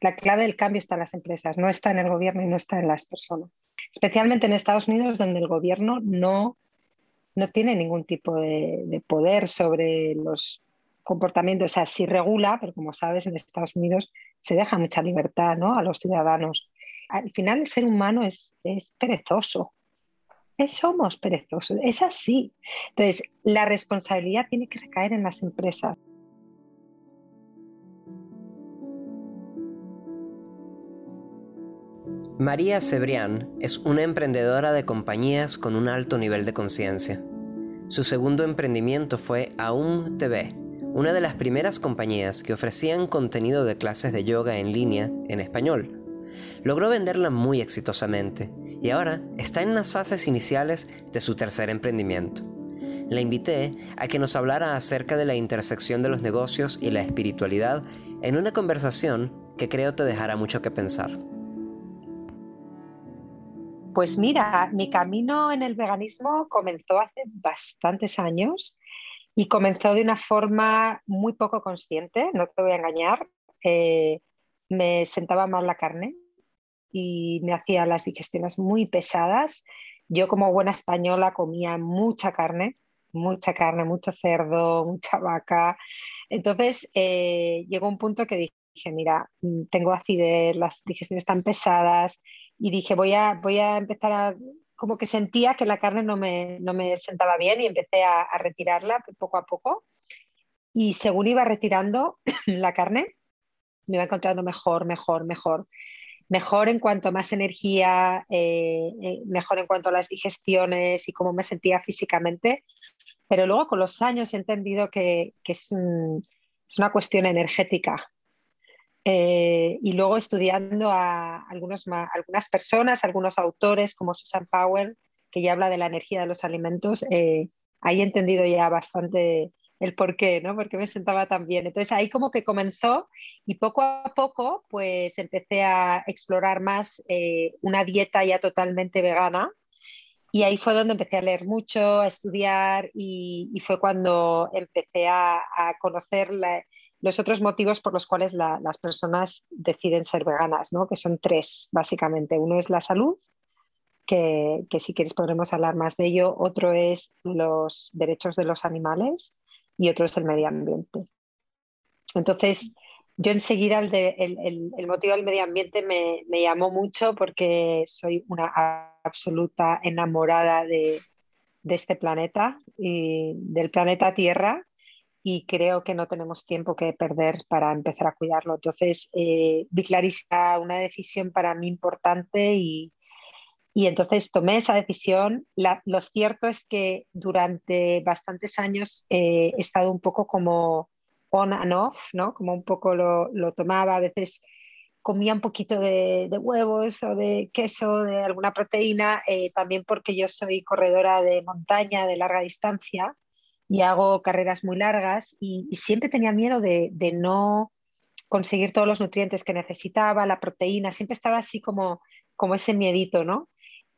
la clave del cambio está en las empresas, no está en el gobierno y no está en las personas. Especialmente en Estados Unidos, donde el gobierno no, no tiene ningún tipo de, poder sobre los comportamientos. O sea, sí regula, pero como sabes, en Estados Unidos se deja mucha libertad ¿no? a los ciudadanos. Al final, el ser humano es, es perezoso. somos perezosos, es así. Entonces, la responsabilidad tiene que recaer en las empresas. María Cebrián es una emprendedora de compañías con un alto nivel de conciencia. Su segundo emprendimiento fue Aum TV, una de las primeras compañías que ofrecían contenido de clases de yoga en línea en español. Logró venderla muy exitosamente y ahora está en las fases iniciales de su tercer emprendimiento. La invité a que nos hablara acerca de la intersección de los negocios y la espiritualidad en una conversación que creo te dejará mucho que pensar. Pues mira, mi camino en el veganismo comenzó hace bastantes años y comenzó de una forma muy poco consciente, no te voy a engañar. Eh, me sentaba mal la carne y me hacía las digestiones muy pesadas. Yo como buena española comía mucha carne, mucha carne, mucho cerdo, mucha vaca. Entonces eh, llegó un punto que dije, mira, tengo acidez, las digestiones están pesadas, y dije, voy a, voy a empezar a, como que sentía que la carne no me, no me sentaba bien y empecé a, retirarla poco a poco. Y según iba retirando la carne, me iba encontrando mejor, mejor, mejor. Mejor en cuanto a más energía, eh, eh, mejor en cuanto a las digestiones y cómo me sentía físicamente. Pero luego con los años he entendido que, que es, es una cuestión energética eh, y luego estudiando a algunos, algunas personas, algunos autores como Susan Powell, que ya habla de la energía de los alimentos, eh, ahí he entendido ya bastante el por qué, ¿no? Porque me sentaba tan bien. Entonces ahí como que comenzó y poco a poco pues empecé a explorar más eh, una dieta ya totalmente vegana y ahí fue donde empecé a leer mucho, a estudiar y, fue cuando empecé a, a conocer la, los otros motivos por los cuales las personas deciden ser veganas, ¿no? que son tres, básicamente. Uno es la salud, que, si quieres podremos hablar más de ello. Otro es los derechos de los animales y otro es el medio ambiente. Entonces, yo enseguida el, el, motivo del medio ambiente me, me, llamó mucho porque soy una absoluta enamorada de, de este planeta y del planeta Tierra y creo que no tenemos tiempo que perder para empezar a cuidarlo. Entonces, eh, vi clarísima una decisión para mí importante y, y entonces tomé esa decisión. lo cierto es que durante bastantes años eh, he estado un poco como on and off, ¿no? Como un poco lo, lo tomaba, a veces comía un poquito de, de, huevos o de queso, de alguna proteína, eh, también porque yo soy corredora de montaña de larga distancia y hago carreras muy largas y, siempre tenía miedo de, no conseguir todos los nutrientes que necesitaba, la proteína, siempre estaba así como, como ese miedito, ¿no?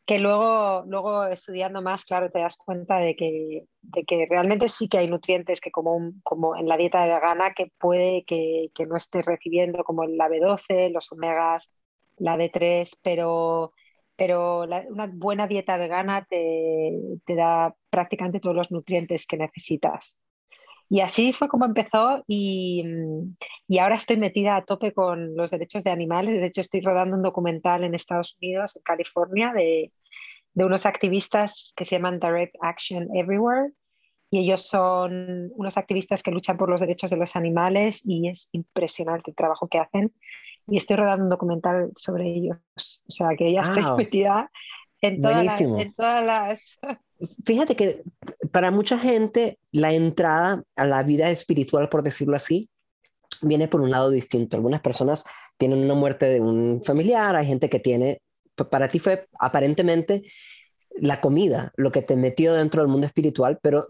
Que luego, luego estudiando más, claro, te das cuenta de que, de que realmente sí que hay nutrientes que como, como en la dieta vegana que puede que, que no estés recibiendo, como la B12, los omegas, la D3, pero pero una buena dieta vegana te, da prácticamente todos los nutrientes que necesitas. Y así fue como empezó y, ahora estoy metida a tope con los derechos de animales. De hecho, estoy rodando un documental en Estados Unidos, en California, de, de unos activistas que se llaman Direct Action Everywhere. Y ellos son unos activistas que luchan por los derechos de los animales y es impresionante el trabajo que hacen y estoy rodando un documental sobre ellos. O sea, que ya estoy metida en todas, en todas las... Fíjate que para mucha gente la entrada a la vida espiritual, por decirlo así, viene por un lado distinto. Algunas personas tienen una muerte de un familiar, hay gente que tiene, para ti fue aparentemente la comida lo que te metió dentro del mundo espiritual, pero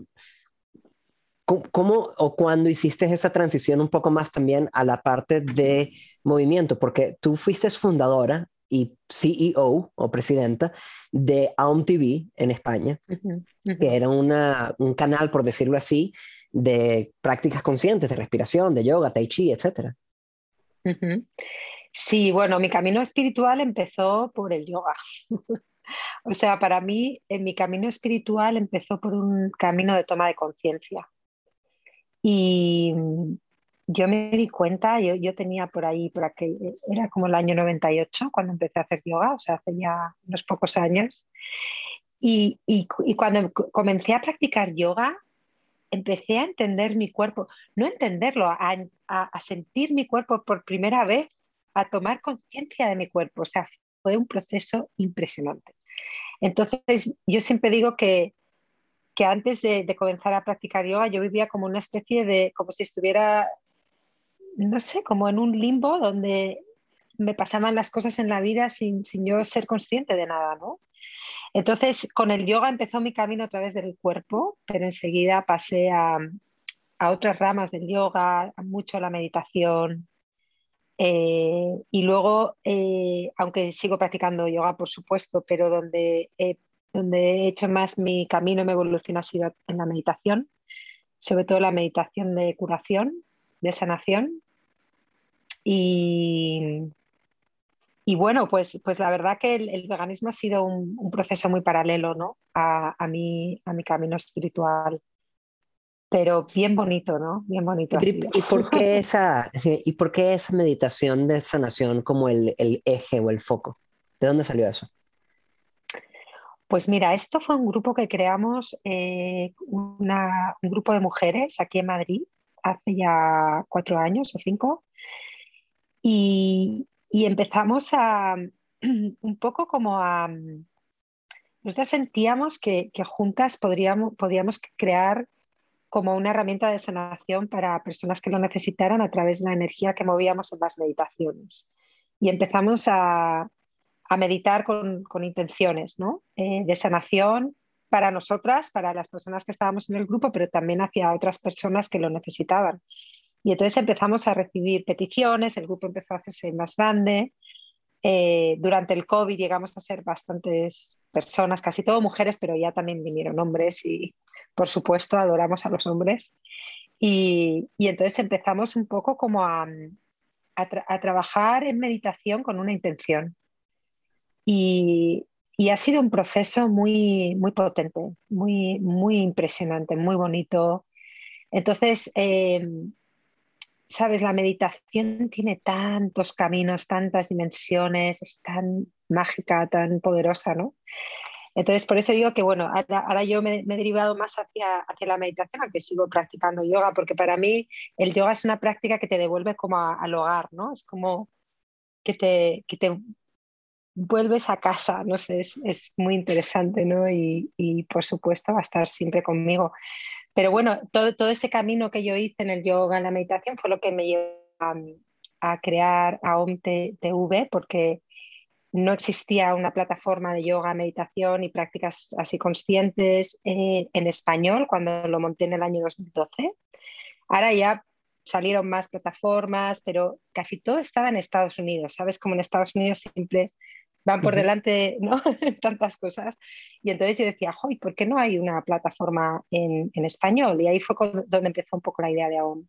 ¿Cómo o cuándo hiciste esa transición un poco más también a la parte de movimiento? Porque tú fuiste fundadora y CEO o presidenta de AOM TV en España, que era una, un canal, por decirlo así, de prácticas conscientes de respiración, de yoga, tai chi, etc. Sí, bueno, mi camino espiritual empezó por el yoga. o sea, para mí, en mi camino espiritual empezó por un camino de toma de conciencia. Y yo me di cuenta, yo, tenía por ahí, por aquel, era como el año 98 cuando empecé a hacer yoga, o sea, hace ya unos pocos años. Y, cuando comencé a practicar yoga, empecé a entender mi cuerpo, no entenderlo, a sentir mi cuerpo por primera vez a tomar conciencia de mi cuerpo. O sea, fue un proceso impresionante. Entonces, yo siempre digo que, que antes de, comenzar a practicar yoga, yo vivía como una especie de, como si estuviera, no sé, como en un limbo donde me pasaban las cosas en la vida sin, sin yo ser consciente de nada, ¿no? Entonces, con el yoga empezó mi camino a través del cuerpo, pero enseguida pasé a, a otras ramas del yoga, mucho la meditación, eh, y luego, eh, aunque sigo practicando yoga, por supuesto, pero donde donde he hecho más mi camino, mi evolución ha sido en la meditación, sobre todo la meditación de curación, de sanación. Y, y bueno, pues, pues la verdad que el, veganismo ha sido un, proceso muy paralelo ¿no? a, a, mi, a mi camino espiritual pero bien bonito, ¿no? Bien bonito. ¿Y, por qué esa, ¿Y por qué esa meditación de sanación como el, el, eje o el foco? ¿De dónde salió eso? Pues mira, esto fue un grupo que creamos, eh, un grupo de mujeres aquí en Madrid hace ya cuatro años o cinco, y, empezamos a un poco como a... Nosotros sentíamos que, que juntas podríamos, podíamos crear como una herramienta de sanación para personas que lo necesitaran a través de la energía que movíamos en las meditaciones. Y empezamos a, meditar con, intenciones eh, de sanación para nosotras, para las personas que estábamos en el grupo, pero también hacia otras personas que lo necesitaban. Y entonces empezamos a recibir peticiones, el grupo empezó a hacerse más grande. Eh, durante el COVID llegamos a ser bastantes personas, casi todo mujeres, pero ya también vinieron hombres y, por supuesto, adoramos a los hombres. Y, entonces empezamos un poco como a, trabajar en meditación con una intención. Y, ha sido un proceso muy, muy potente, muy, muy impresionante, muy bonito. Entonces, em, sabes, la meditación tiene tantos caminos, tantas dimensiones, es tan mágica, tan poderosa, ¿no? Entonces, por eso digo que, bueno, ahora, yo me, he derivado más hacia, hacia la meditación, aunque sigo practicando yoga, porque para mí el yoga es una práctica que te devuelve como al hogar, ¿no? Es como que te, que te vuelves a casa, no sé, es, es muy interesante, ¿no? Y, y, por supuesto va a estar siempre conmigo. Pero bueno, todo, todo ese camino que yo hice en el yoga, en la meditación, fue lo que me llevó a, a crear AOM TV, porque no existía una plataforma de yoga, meditación y prácticas así conscientes en español cuando lo monté en el año 2012. Ahora ya salieron más plataformas, pero casi todo estaba en Estados Unidos. Sabes, como en Estados Unidos siempre van por delante ¿no? tantas cosas. Y entonces yo decía, Joy, ¿por qué no hay una plataforma en, en español? Y ahí fue donde empezó un poco la idea de AOM.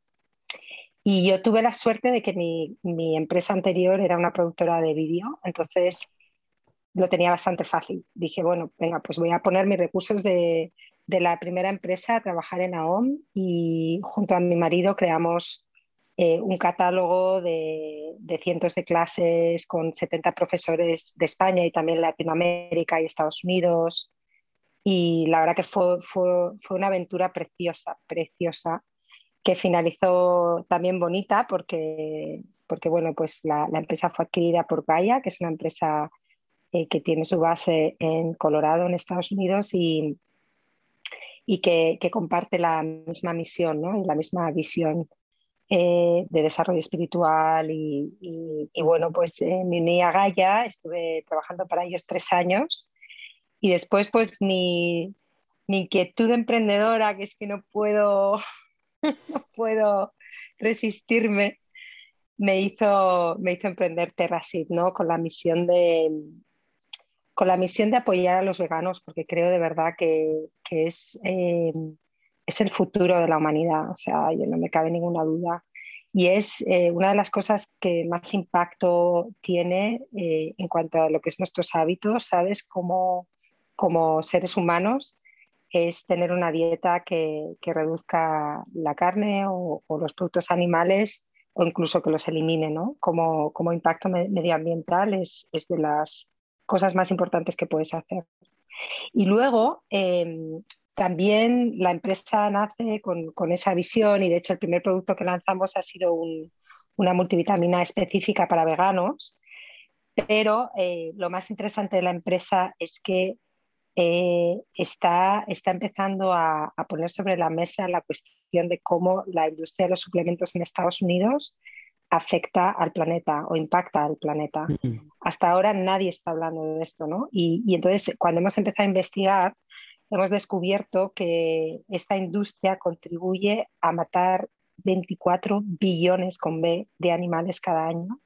Y yo tuve la suerte de que mi, mi empresa anterior era una productora de vídeo, entonces lo tenía bastante fácil. Dije, bueno, venga, pues voy a poner mis recursos de, de la primera empresa a trabajar en AOM y junto a mi marido creamos eh, un catálogo de, de, cientos de clases con 70 profesores de España y también Latinoamérica y Estados Unidos. Y la verdad que fue, fue, fue una aventura preciosa, preciosa que finalizó también bonita porque, porque bueno, pues la, empresa fue adquirida por Gaia, que es una empresa eh, que tiene su base en Colorado, en Estados Unidos, y, y que, comparte la misma misión ¿no? y la misma visión eh, de desarrollo espiritual. Y, bueno, pues eh, me uní a Gaia, estuve trabajando para ellos tres años y después pues mi, mi inquietud emprendedora, que es que no puedo no puedo resistirme, me hizo, me hizo emprender Terrasit, ¿no? Con la misión de con la misión de apoyar a los veganos, porque creo de verdad que, que es, eh, es el futuro de la humanidad, o sea, yo no me cabe ninguna duda. y es eh, una de las cosas que más impacto tiene eh, en cuanto a lo que es nuestros hábitos, ¿sabes? Como, seres humanos es tener una dieta que, que reduzca la carne o, los productos animales o incluso que los elimine, ¿no? Como, como impacto medioambiental es, es, de las cosas más importantes que puedes hacer. Y luego, em, también la empresa nace con, esa visión y de hecho el primer producto que lanzamos ha sido una multivitamina específica para veganos, pero eh, lo más interesante de la empresa es que eh, está, está empezando a, poner sobre la mesa la cuestión de cómo la industria de los suplementos en Estados Unidos afecta al planeta o impacta al planeta. Hasta ahora nadie está hablando de esto, ¿no? Y, y entonces cuando hemos empezado a investigar, hemos descubierto que esta industria contribuye a matar 24 billones con B de animales cada año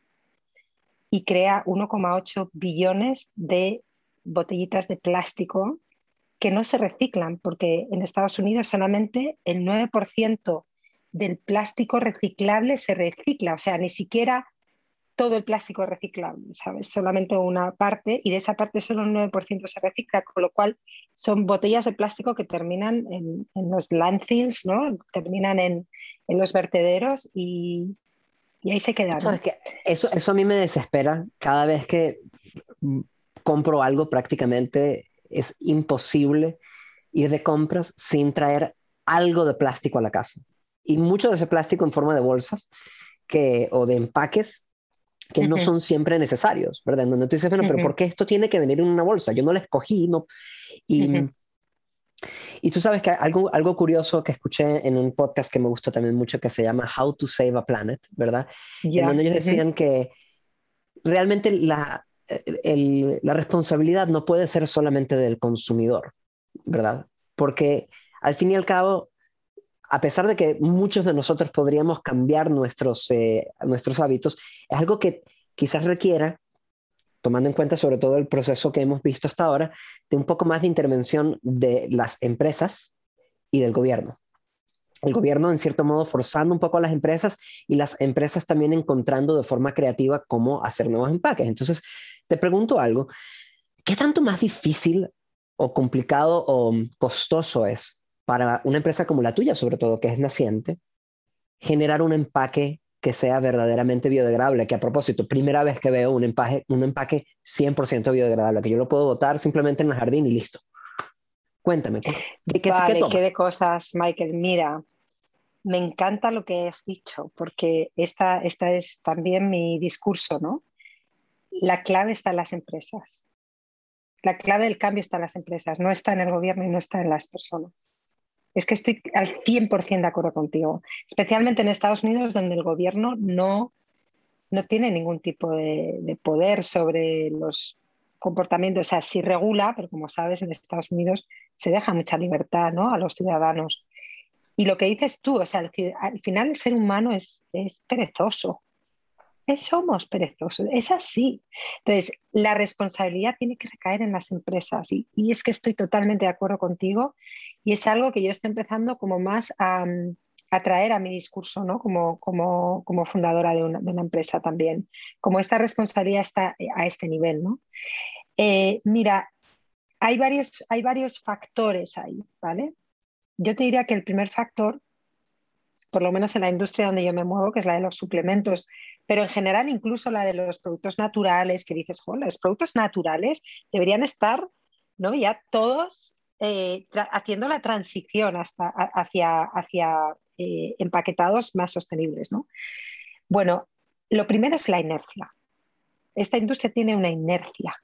y crea 1,8 billones de botellitas de plástico que no se reciclan, porque en Estados Unidos solamente el 9% del plástico reciclable se recicla, o sea, ni siquiera todo el plástico es reciclable, ¿sabes? Solamente una parte y de esa parte solo un 9% se recicla, con lo cual son botellas de plástico que terminan en, los landfills, ¿no? Terminan en, los vertederos y, ahí se quedan. eso, eso a mí me desespera cada vez que compro algo prácticamente es imposible ir de compras sin traer algo de plástico a la casa. Y mucho de ese plástico en forma de bolsas que, o de empaques que no son siempre necesarios, ¿verdad? donde tú dices, bueno, pero ¿por qué esto tiene que venir en una bolsa? Yo no la escogí, ¿no? Y, y tú sabes que algo, algo curioso que escuché en un podcast que me gustó también mucho que se llama How to Save a Planet, ¿verdad? En donde ellos decían que realmente la, la responsabilidad no puede ser solamente del consumidor, ¿verdad? Porque al fin y al cabo, a pesar de que muchos de nosotros podríamos cambiar nuestros, eh, nuestros hábitos, es algo que quizás requiera, tomando en cuenta sobre todo el proceso que hemos visto hasta ahora, de un poco más de intervención de las empresas y del gobierno. El gobierno, en cierto modo, forzando un poco a las empresas y las empresas también encontrando de forma creativa cómo hacer nuevos empaques. Entonces, te pregunto algo, ¿qué tanto más difícil o complicado o costoso es para una empresa como la tuya, sobre todo, que es naciente, generar un empaque que sea verdaderamente biodegradable, que a propósito, primera vez que veo un empaque, un empaque 100% biodegradable, que yo lo puedo botar simplemente en el jardín y listo. Cuéntame, ¿qué, qué, vale, qué, de cosas, Michael? Mira, me encanta lo que has dicho, porque esta, esta es también mi discurso, ¿no? La clave está en las empresas. La clave del cambio está en las empresas, no está en el gobierno y no está en las personas. Es que estoy al 100% de acuerdo contigo, especialmente en Estados Unidos, donde el gobierno no, no tiene ningún tipo de, poder sobre los comportamientos. O sea, sí regula, pero como sabes, en Estados Unidos se deja mucha libertad ¿no? a los ciudadanos. Y lo que dices tú, o sea, al, final el ser humano es, es perezoso. somos perezosos, es así. Entonces, la responsabilidad tiene que recaer en las empresas y, y, es que estoy totalmente de acuerdo contigo y es algo que yo estoy empezando como más a, traer a mi discurso, ¿no? Como, como, como fundadora de una, de una, empresa también, como esta responsabilidad está a este nivel, ¿no? Eh, mira, hay varios, hay varios factores ahí, ¿vale? Yo te diría que el primer factor, por lo menos en la industria donde yo me muevo, que es la de los suplementos, pero en general incluso la de los productos naturales, que dices, los productos naturales deberían estar, ¿no? Ya todos eh, haciendo la transición hasta, hacia, hacia eh, empaquetados más sostenibles. ¿no? Bueno, lo primero es la inercia. Esta industria tiene una inercia.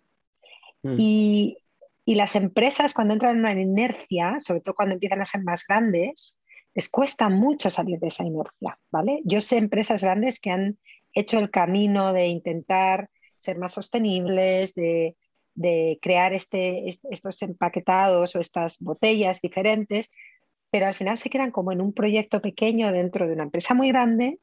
Mm. Y, y, las empresas cuando entran en una inercia, sobre todo cuando empiezan a ser más grandes, les cuesta mucho salir de esa inercia. ¿vale? Yo sé empresas grandes que han hecho el camino de intentar ser más sostenibles, de, de crear este, estos empaquetados o estas botellas diferentes, pero al final se quedan como en un proyecto pequeño dentro de una empresa muy grande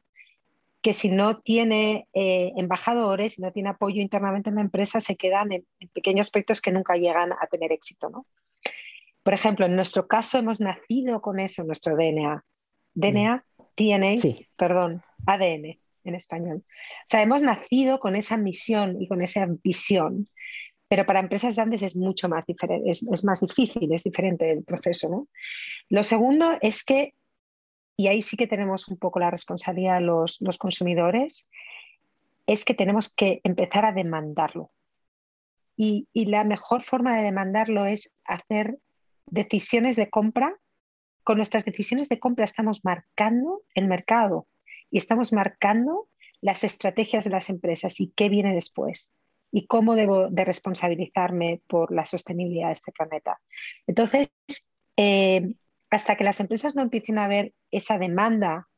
que si no tiene eh, embajadores, si no tiene apoyo internamente en la empresa, se quedan en, pequeños aspectos que nunca llegan a tener éxito. ¿no? Por ejemplo, en nuestro caso hemos nacido con eso, nuestro DNA. DNA, DNA, perdón, ADN en español. O sea, hemos nacido con esa misión y con esa visión, pero para empresas grandes es mucho más es, más difícil, es diferente el proceso. ¿no? Lo segundo es que, y ahí sí que tenemos un poco la responsabilidad los, los consumidores, es que tenemos que empezar a demandarlo. Y, y la mejor forma de demandarlo es hacer decisiones de compra. Con nuestras decisiones de compra estamos marcando el mercado y estamos marcando las estrategias de las empresas y qué viene después y cómo debo de responsabilizarme por la sostenibilidad de este planeta. Entonces, eh, hasta que las empresas no empiecen a ver esa demanda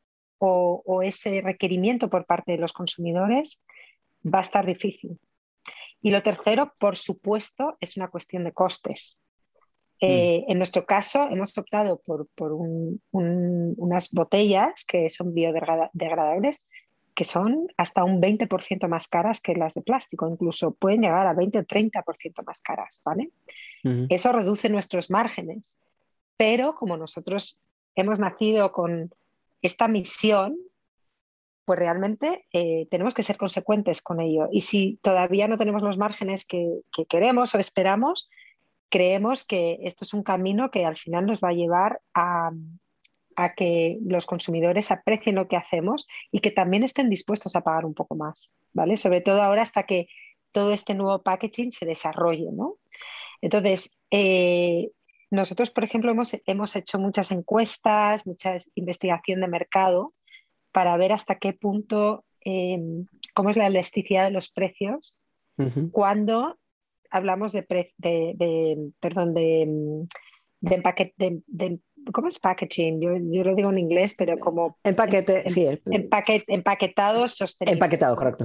o, ese requerimiento por parte de los consumidores, va a estar difícil. Y lo tercero, por supuesto, es una cuestión de costes. Eh, mm. En nuestro caso, hemos optado por, unas botellas que son biodegradables, que son hasta un 20% más caras que las de plástico, incluso pueden llegar a 20 o 30% más caras, ¿vale? Eso reduce nuestros márgenes, pero como nosotros hemos nacido con esta misión, pues realmente eh, tenemos que ser consecuentes con ello. Y si todavía no tenemos los márgenes que queremos o esperamos, creemos que esto es un camino que al final nos va a llevar a, que los consumidores aprecien lo que hacemos y que también estén dispuestos a pagar un poco más, ¿vale? Sobre todo ahora hasta que todo este nuevo packaging se desarrolle, ¿no? Entonces, eh, nosotros, por ejemplo, hemos, hemos, hecho muchas encuestas, mucha investigación de mercado para ver hasta qué punto, eh, cómo es la elasticidad de los precios cuando hablamos de, perdón, de, de, ¿cómo es packaging? Yo, lo digo en inglés, pero como... Empaquete, sí. empaquetado sostenible. Empaquetado, correcto.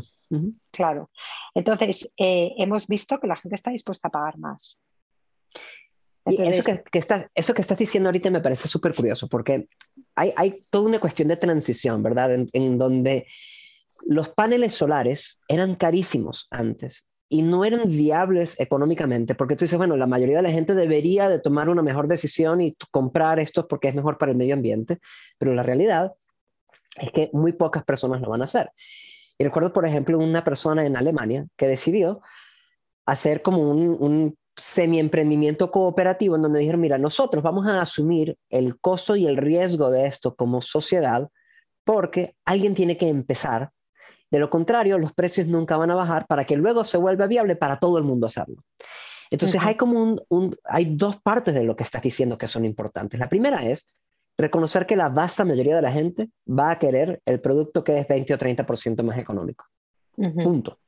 Claro. Entonces, eh, hemos visto que la gente está dispuesta a pagar más. y eso que, eso que estás diciendo ahorita me parece súper curioso, porque hay, hay, toda una cuestión de transición, ¿verdad? en donde los paneles solares eran carísimos antes y no eran viables económicamente, porque tú dices, bueno, la mayoría de la gente debería de tomar una mejor decisión y comprar esto porque es mejor para el medio ambiente, pero la realidad es que muy pocas personas lo van a hacer. Y recuerdo, por ejemplo, una persona en Alemania que decidió hacer como un, un semi-emprendimiento cooperativo en donde dijeron, mira, nosotros vamos a asumir el costo y el riesgo de esto como sociedad porque alguien tiene que empezar de lo contrario, los precios nunca van a bajar para que luego se vuelva viable para todo el mundo hacerlo. Entonces hay como un, hay dos partes de lo que estás diciendo que son importantes. La primera es reconocer que la vasta mayoría de la gente va a querer el producto que es 20 o 30% más económico. Punto.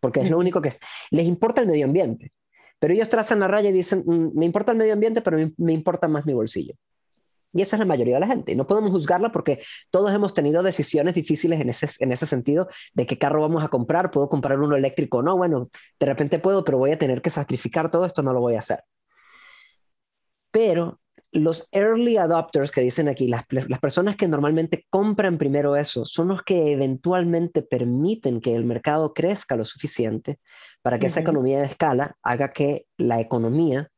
Porque es lo único que les importa el medio ambiente. Pero ellos trazan la raya y dicen, mm, me importa el medio ambiente, pero me importa más mi bolsillo. Y esa es la mayoría de la gente. Y no podemos juzgarla porque todos hemos tenido decisiones difíciles en ese, en ese sentido de qué carro vamos a comprar. ¿Puedo comprar uno eléctrico o no? Bueno, de repente puedo, pero voy a tener que sacrificar todo esto, no lo voy a hacer. Pero los early adopters que dicen aquí, las, las, personas que normalmente compran primero eso, son los que eventualmente permiten que el mercado crezca lo suficiente para que esa economía de escala haga que la economía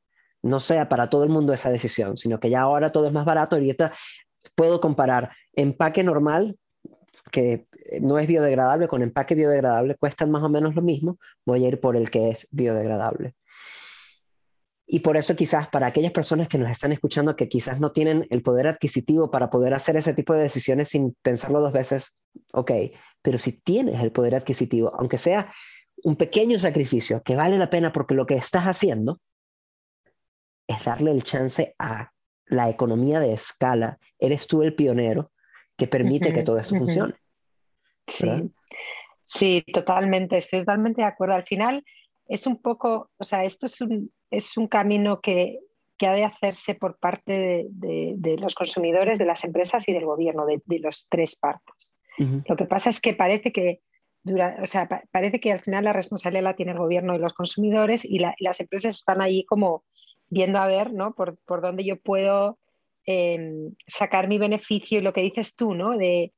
no sea para todo el mundo esa decisión, sino que ya ahora todo es más barato. Ahorita puedo comparar empaque normal, que no es biodegradable, con empaque biodegradable, cuestan más o menos lo mismo, voy a ir por el que es biodegradable. Y por eso quizás para aquellas personas que nos están escuchando que quizás no tienen el poder adquisitivo para poder hacer ese tipo de decisiones sin pensarlo dos veces, ok, pero si tienes el poder adquisitivo, aunque sea un pequeño sacrificio que vale la pena porque lo que estás haciendo es darle el chance a la economía de escala. Eres tú el pionero que permite que todo esto funcione. Sí. sí, totalmente, estoy totalmente de acuerdo. Al final es un poco, o sea, esto es un, es un camino que, que ha de hacerse por parte de, los consumidores, de las empresas y del gobierno, de, los tres partes. Lo que pasa es que parece que dura, o sea, parece que al final la responsabilidad la tiene el gobierno y los consumidores y, y las empresas están allí como viendo a ver ¿no? por, por dónde yo puedo em, sacar mi beneficio y lo que dices tú, ¿no? De,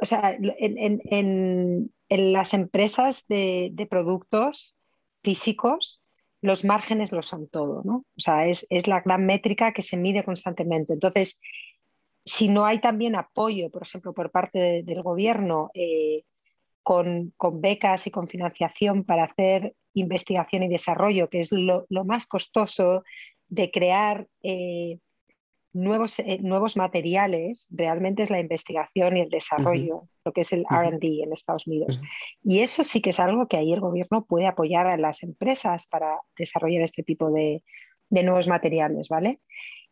o sea, en, en, en, las empresas de, de, productos físicos, los márgenes lo son todo, ¿no? O sea, es, es, la gran métrica que se mide constantemente. Entonces, si no hay también apoyo, por ejemplo, por parte del gobierno eh, con, becas y con financiación para hacer investigación y desarrollo, que es lo, más costoso de crear eh, nuevos, eh, nuevos materiales, realmente es la investigación y el desarrollo, lo que es el RD en Estados Unidos. Y eso sí que es algo que ahí el gobierno puede apoyar a las empresas para desarrollar este tipo de, de nuevos materiales, ¿vale?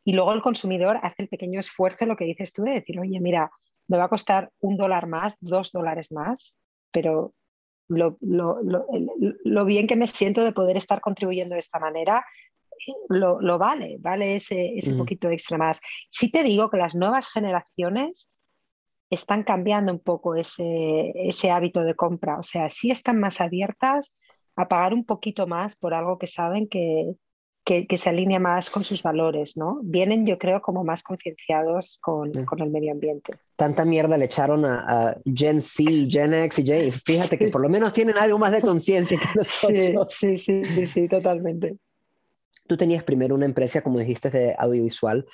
Y luego el consumidor hace el pequeño esfuerzo, lo que dices tú, de decir, oye, mira, me va a costar un dólar más, dos dólares más, pero lo, bien que me siento de poder estar contribuyendo de esta manera, lo, vale, vale ese, ese poquito extra más. Sí te digo que las nuevas generaciones están cambiando un poco ese, ese hábito de compra, o sea, sí están más abiertas a pagar un poquito más por algo que saben que, que, se alinea más con sus valores, ¿no? Vienen, yo creo, como más concienciados con, con, el medio ambiente. Tanta mierda le echaron a, Gen Z, Gen X y J. Fíjate que por lo menos tienen algo más de conciencia que nosotros. Sí, sí, sí, sí, totalmente. Tú tenías primero una empresa, como dijiste, de audiovisual,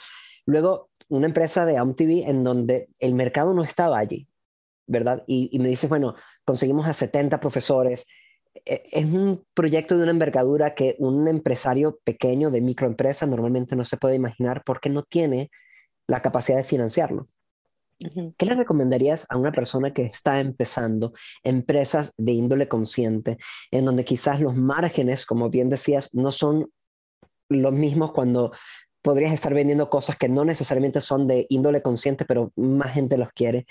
luego una empresa de AMTV en donde el mercado no estaba allí, ¿verdad? Y, y me dices, bueno, conseguimos a 70 profesores, es un proyecto de una envergadura que un empresario pequeño de microempresa normalmente no se puede imaginar porque no tiene la capacidad de financiarlo. ¿Qué le recomendarías a una persona que está empezando empresas de índole consciente, en donde quizás los márgenes, como bien decías, no son los mismos cuando podrías estar vendiendo cosas que no necesariamente son de índole consciente, pero más gente los quiere,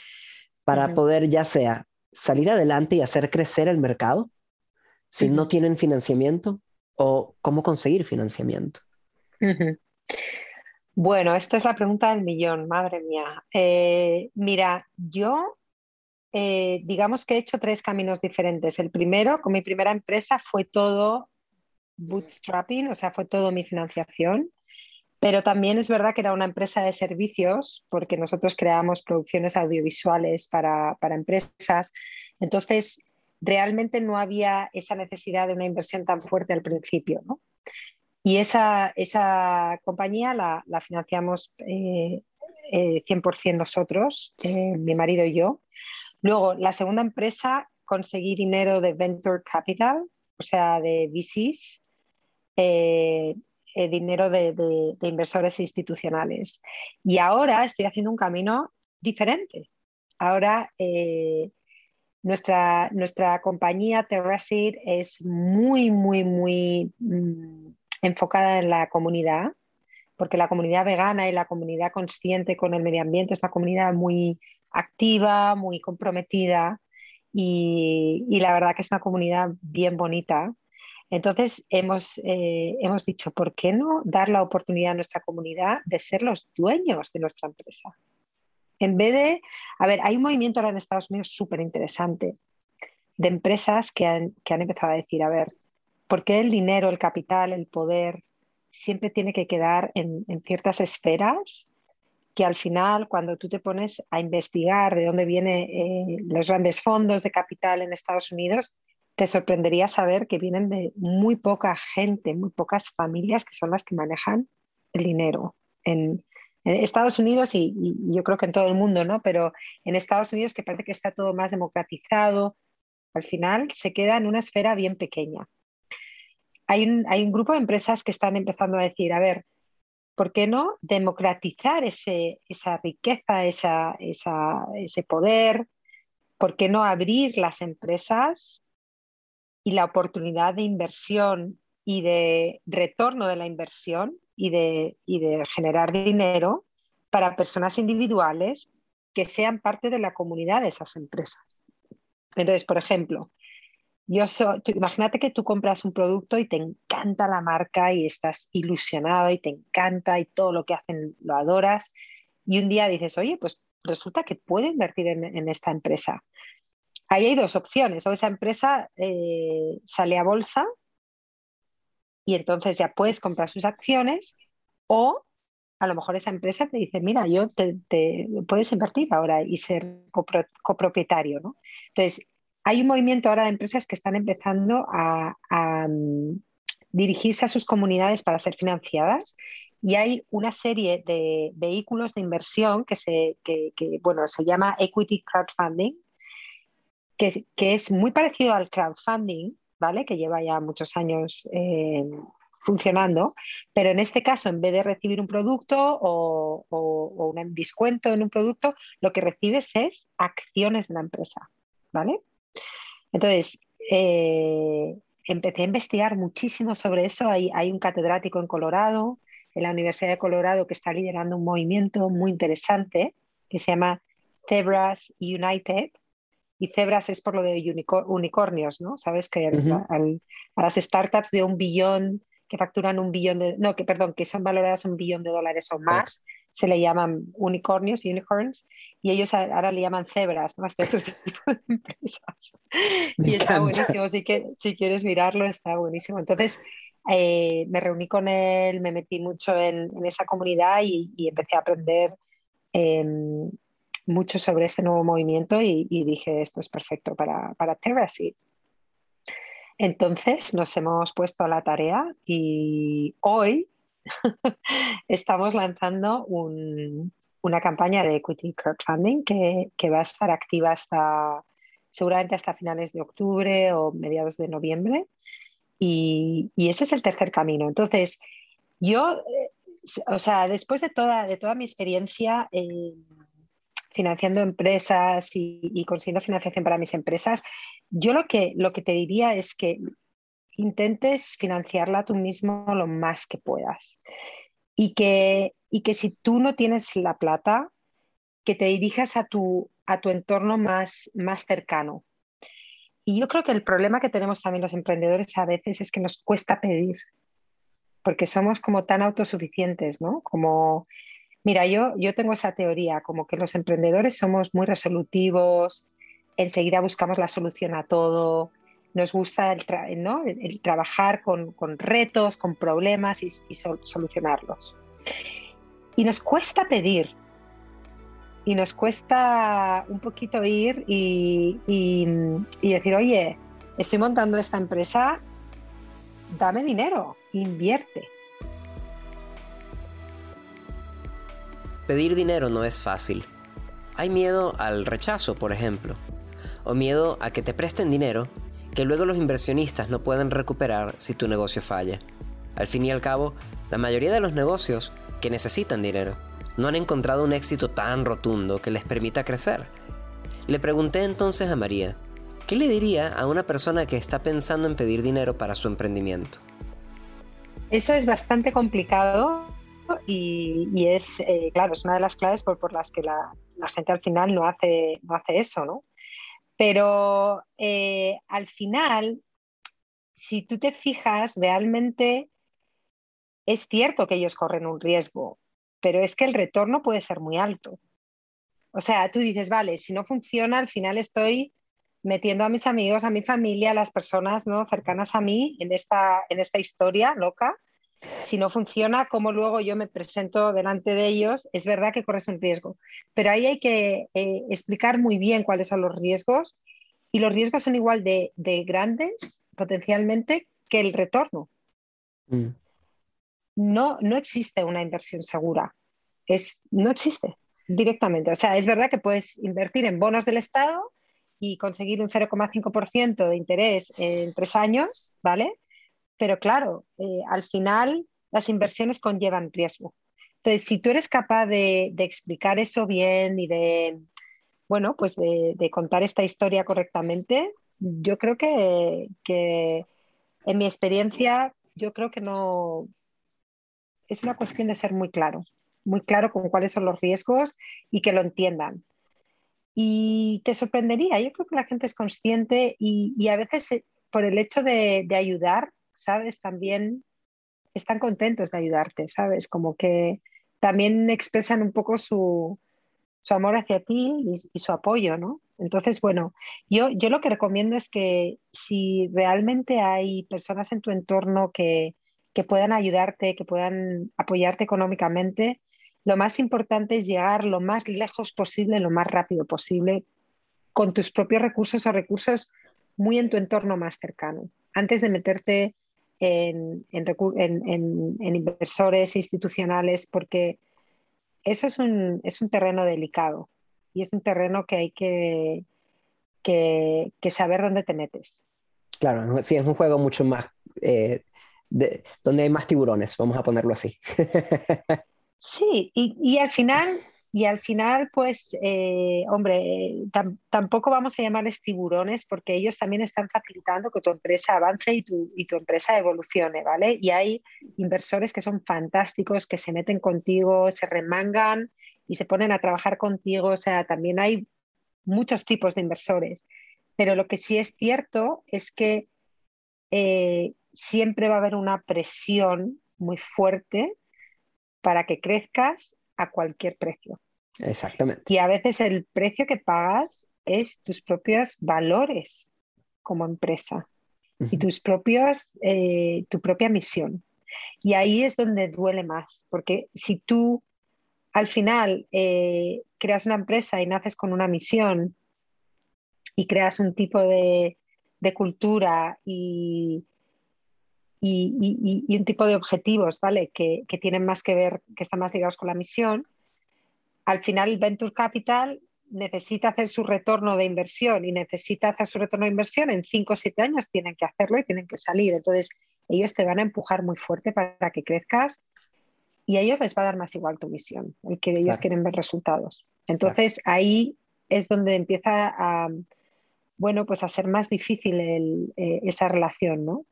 para poder ya sea salir adelante y hacer crecer el mercado, si no tienen financiamiento o cómo conseguir financiamiento? Bueno, esta es la pregunta del millón, madre mía. Eh, mira, yo eh, digamos que he hecho tres caminos diferentes. El primero, con mi primera empresa, fue todo bootstrapping, o sea, fue todo mi financiación. Pero también es verdad que era una empresa de servicios, porque nosotros creamos producciones audiovisuales para, para empresas. Entonces, realmente no había esa necesidad de una inversión tan fuerte al principio. ¿no? Y esa, esa compañía la, financiamos eh, 100% eh, nosotros, eh, mi marido y yo. Luego, la segunda empresa, conseguí dinero de Venture Capital, o sea, de VCs, eh, dinero de, de, de, inversores institucionales. Y ahora estoy haciendo un camino diferente. Ahora nuestra, nuestra compañía Terracid es muy, muy, muy mm, enfocada en la comunidad, porque la comunidad vegana y la comunidad consciente con el medio ambiente es una comunidad muy activa, muy comprometida y, la verdad que es una comunidad bien bonita. Entonces hemos, eh, hemos dicho, ¿por qué no dar la oportunidad a nuestra comunidad de ser los dueños de nuestra empresa? En vez de, a ver, hay un movimiento ahora en Estados Unidos súper interesante de empresas que han, empezado a decir, a ver, ¿por qué el dinero, el capital, el poder siempre tiene que quedar en, ciertas esferas que al final, cuando tú te pones a investigar de dónde vienen eh, los grandes fondos de capital en Estados Unidos, te sorprendería saber que vienen de muy poca gente, muy pocas familias que son las que manejan el dinero en, en Estados Unidos y, yo creo que en todo el mundo, ¿no? Pero en Estados Unidos que parece que está todo más democratizado, al final se queda en una esfera bien pequeña. Hay un, grupo de empresas que están empezando a decir, a ver, ¿por qué no democratizar esa riqueza, esa, ese poder? ¿Por qué no abrir las empresas y la oportunidad de inversión y de retorno de la inversión y de, de generar dinero para personas individuales que sean parte de la comunidad de esas empresas. Entonces, por ejemplo, yo imagínate que tú compras un producto y te encanta la marca y estás ilusionado y te encanta y todo lo que hacen lo adoras y un día dices, oye, pues resulta que puedo invertir en, esta empresa. Ahí hay dos opciones, o esa empresa eh, sale a bolsa y entonces ya puedes comprar sus acciones o a lo mejor esa empresa te dice, mira, yo te, puedes invertir ahora y ser copropietario, ¿no? Entonces, hay un movimiento ahora de empresas que están empezando a, mm, dirigirse a sus comunidades para ser financiadas y hay una serie de vehículos de inversión que se, bueno, se llama Equity Crowdfunding, que, que, es muy parecido al crowdfunding, ¿vale? que lleva ya muchos años eh, funcionando, pero en este caso, en vez de recibir un producto o, un descuento en un producto, lo que recibes es acciones de la empresa. ¿vale? Entonces, eh, empecé a investigar muchísimo sobre eso. Hay, hay, un catedrático en Colorado, en la Universidad de Colorado, que está liderando un movimiento muy interesante que se llama Zebras United. Y Zebras es por lo de unicornios, ¿no? Sabes que a las startups de un billón que facturan un billón de, no, que perdón, que son valoradas un billón de dólares o más, se le llaman unicornios, unicorns, y ellos ahora le llaman cebras, ¿no? Este tipo de empresas. y está buenísimo, así que si quieres mirarlo, está buenísimo. Entonces, eh, me reuní con él, me metí mucho en, esa comunidad y, empecé a aprender em, mucho sobre este nuevo movimiento y, dije, esto es perfecto para, para sí. Entonces nos hemos puesto a la tarea y hoy estamos lanzando una campaña de equity crowdfunding que, que, va a estar activa hasta seguramente hasta finales de octubre o mediados de noviembre. Y, ese es el tercer camino. Entonces, yo, eh, o sea, después de toda, de toda mi experiencia financiando empresas y, consiguiendo financiación para mis empresas, yo lo que, lo que te diría es que intentes financiarla tú mismo lo más que puedas y que, y que si tú no tienes la plata, que te dirijas a tu, a tu entorno más, más cercano. Y yo creo que el problema que tenemos también los emprendedores a veces es que nos cuesta pedir, porque somos como tan autosuficientes, ¿no? Como, mira, yo, yo tengo esa teoría, como que los emprendedores somos muy resolutivos, enseguida buscamos la solución a todo, nos gusta el, trabajar con, retos, con problemas y, solucionarlos. Y nos cuesta pedir, y nos cuesta un poquito ir y, y, decir, oye, estoy montando esta empresa, dame dinero, invierte. Pedir dinero no es fácil. Hay miedo al rechazo, por ejemplo o miedo a que te presten dinero que luego los inversionistas no pueden recuperar si tu negocio falla. Al fin y al cabo, la mayoría de los negocios que necesitan dinero no han encontrado un éxito tan rotundo que les permita crecer. Le pregunté entonces a María, ¿qué le diría a una persona que está pensando en pedir dinero para su emprendimiento? Eso es bastante complicado y, es, eh, claro, es una de las claves por, las que la, la, gente al final no hace, no hace eso, ¿no? Pero eh, al final, si tú te fijas, realmente es cierto que ellos corren un riesgo, pero es que el retorno puede ser muy alto. O sea, tú dices, vale, si no funciona, al final estoy metiendo a mis amigos, a mi familia, a las personas ¿no? cercanas a mí en esta, en esta historia loca si no funciona, cómo luego yo me presento delante de ellos, es verdad que corres un riesgo. Pero ahí hay que eh, explicar muy bien cuáles son los riesgos y los riesgos son igual de, grandes potencialmente que el retorno. Mm. No, no existe una inversión segura. Es, no existe directamente. O sea, es verdad que puedes invertir en bonos del Estado y conseguir un 0,5% de interés en tres años, ¿vale? Pero claro, eh, al final las inversiones conllevan riesgo. Entonces, si tú eres capaz de, explicar eso bien y de, bueno, pues de, contar esta historia correctamente, yo creo que, que, en mi experiencia, yo creo que no, es una cuestión de ser muy claro, muy claro con cuáles son los riesgos y que lo entiendan. Y te sorprendería, yo creo que la gente es consciente y, a veces eh, por el hecho de ayudar, ¿sabes? También están contentos de ayudarte, ¿sabes? Como que también expresan un poco su, amor hacia ti y, su apoyo, ¿no? Entonces, bueno, yo, yo lo que recomiendo es que si realmente hay personas en tu entorno que, que puedan ayudarte, que puedan apoyarte económicamente, lo más importante es llegar lo más lejos posible, lo más rápido posible, con tus propios recursos o recursos muy en tu entorno más cercano, antes de meterte en, inversores institucionales, porque eso es un, es un, terreno delicado y es un terreno que hay que, que, saber dónde te metes. Claro, sí, es un juego mucho más, eh, donde hay más tiburones, vamos a ponerlo así. sí, y, y al final y al final, pues, eh, hombre, tampoco vamos a llamarles tiburones porque ellos también están facilitando que tu empresa avance y tu, y tu empresa evolucione, ¿vale? Y hay inversores que son fantásticos, que se meten contigo, se remangan y se ponen a trabajar contigo. O sea, también hay muchos tipos de inversores. Pero lo que sí es cierto es que eh, siempre va a haber una presión muy fuerte para que crezcas a cualquier precio. Exactamente. Y a veces el precio que pagas es tus propios valores como empresa y tus propios, eh, tu propia misión. Y ahí es donde duele más, porque si tú al final eh, creas una empresa y naces con una misión y creas un tipo de, cultura y, y, un tipo de objetivos, ¿vale? Que, que, tienen más que ver, que están más ligados con la misión, al final el Venture Capital necesita hacer su retorno de inversión y necesita hacer su retorno de inversión en 5 o 7 años, tienen que hacerlo y tienen que salir. Entonces, ellos te van a empujar muy fuerte para que crezcas y a ellos les va a dar más igual tu misión, el que ellos quieren ver resultados. Entonces, ahí es donde empieza a, bueno, pues a ser más difícil eh, esa relación, ¿no?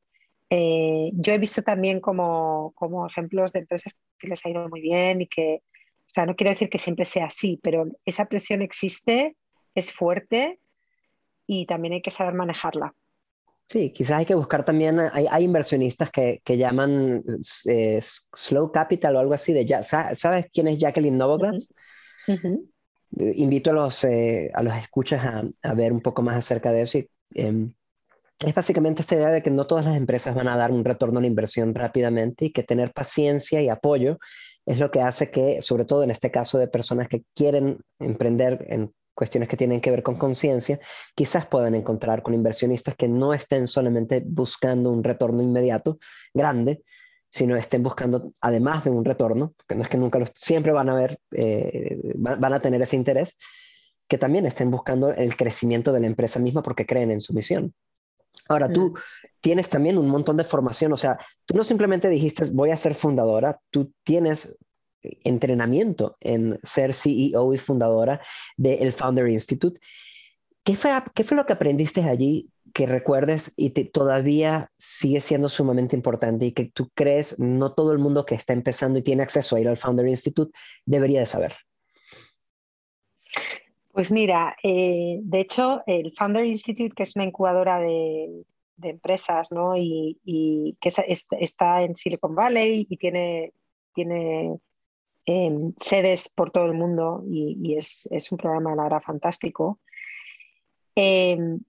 Eh, yo he visto también como, como ejemplos de empresas que les ha ido muy bien y que o sea, no quiero decir que siempre sea así, pero esa presión existe, es fuerte y también hay que saber manejarla. Sí, quizás hay que buscar también, hay, inversionistas que, llaman eh, slow capital o algo así de ya. ¿Sabes quién es Jacqueline Novogratz? Invito a los, eh, a los escuchas a, ver un poco más acerca de eso. Em, es básicamente esta idea de que no todas las empresas van a dar un retorno a la inversión rápidamente y que tener paciencia y apoyo es lo que hace que, sobre todo en este caso de personas que quieren emprender en cuestiones que tienen que ver con conciencia, quizás puedan encontrar con inversionistas que no estén solamente buscando un retorno inmediato, grande, sino estén buscando, además de un retorno, porque no es que nunca los, siempre van a ver, eh, van a tener ese interés, que también estén buscando el crecimiento de la empresa misma porque creen en su misión. Ahora, tú mm. tienes también un montón de formación, o sea, tú no simplemente dijiste voy a ser fundadora, tú tienes entrenamiento en ser CEO y fundadora del Founder Institute. ¿Qué fue, ¿Qué fue lo que aprendiste allí que recuerdes y todavía sigue siendo sumamente importante y que tú crees no todo el mundo que está empezando y tiene acceso a ir al Founder Institute debería de saber? Pues mira, eh, de hecho, el Founder Institute, que es una incubadora de, empresas, ¿no? Y, que está en Silicon Valley y tiene, em, sedes por todo el mundo y, es, un programa, la verdad, fantástico. Em,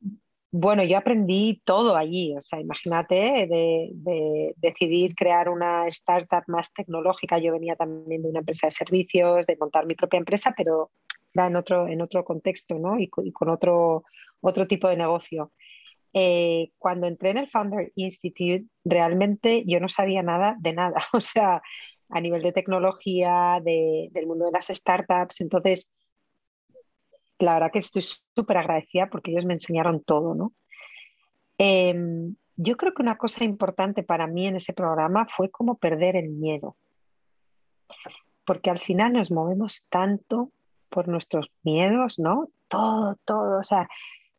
bueno, yo aprendí todo allí, o sea, imagínate de, decidir crear una startup más tecnológica. Yo venía también de una empresa de servicios, de montar mi propia empresa, pero en otro, en otro contexto ¿no? y, con otro, otro tipo de negocio. Eh, cuando entré en el Founder Institute, realmente yo no sabía nada de nada, o sea, a nivel de tecnología, del mundo de las startups. Entonces, la verdad que estoy súper agradecida porque ellos me enseñaron todo, ¿no? Em, yo creo que una cosa importante para mí en ese programa fue como perder el miedo, porque al final nos movemos tanto por nuestros miedos, ¿no? Todo, todo, o sea,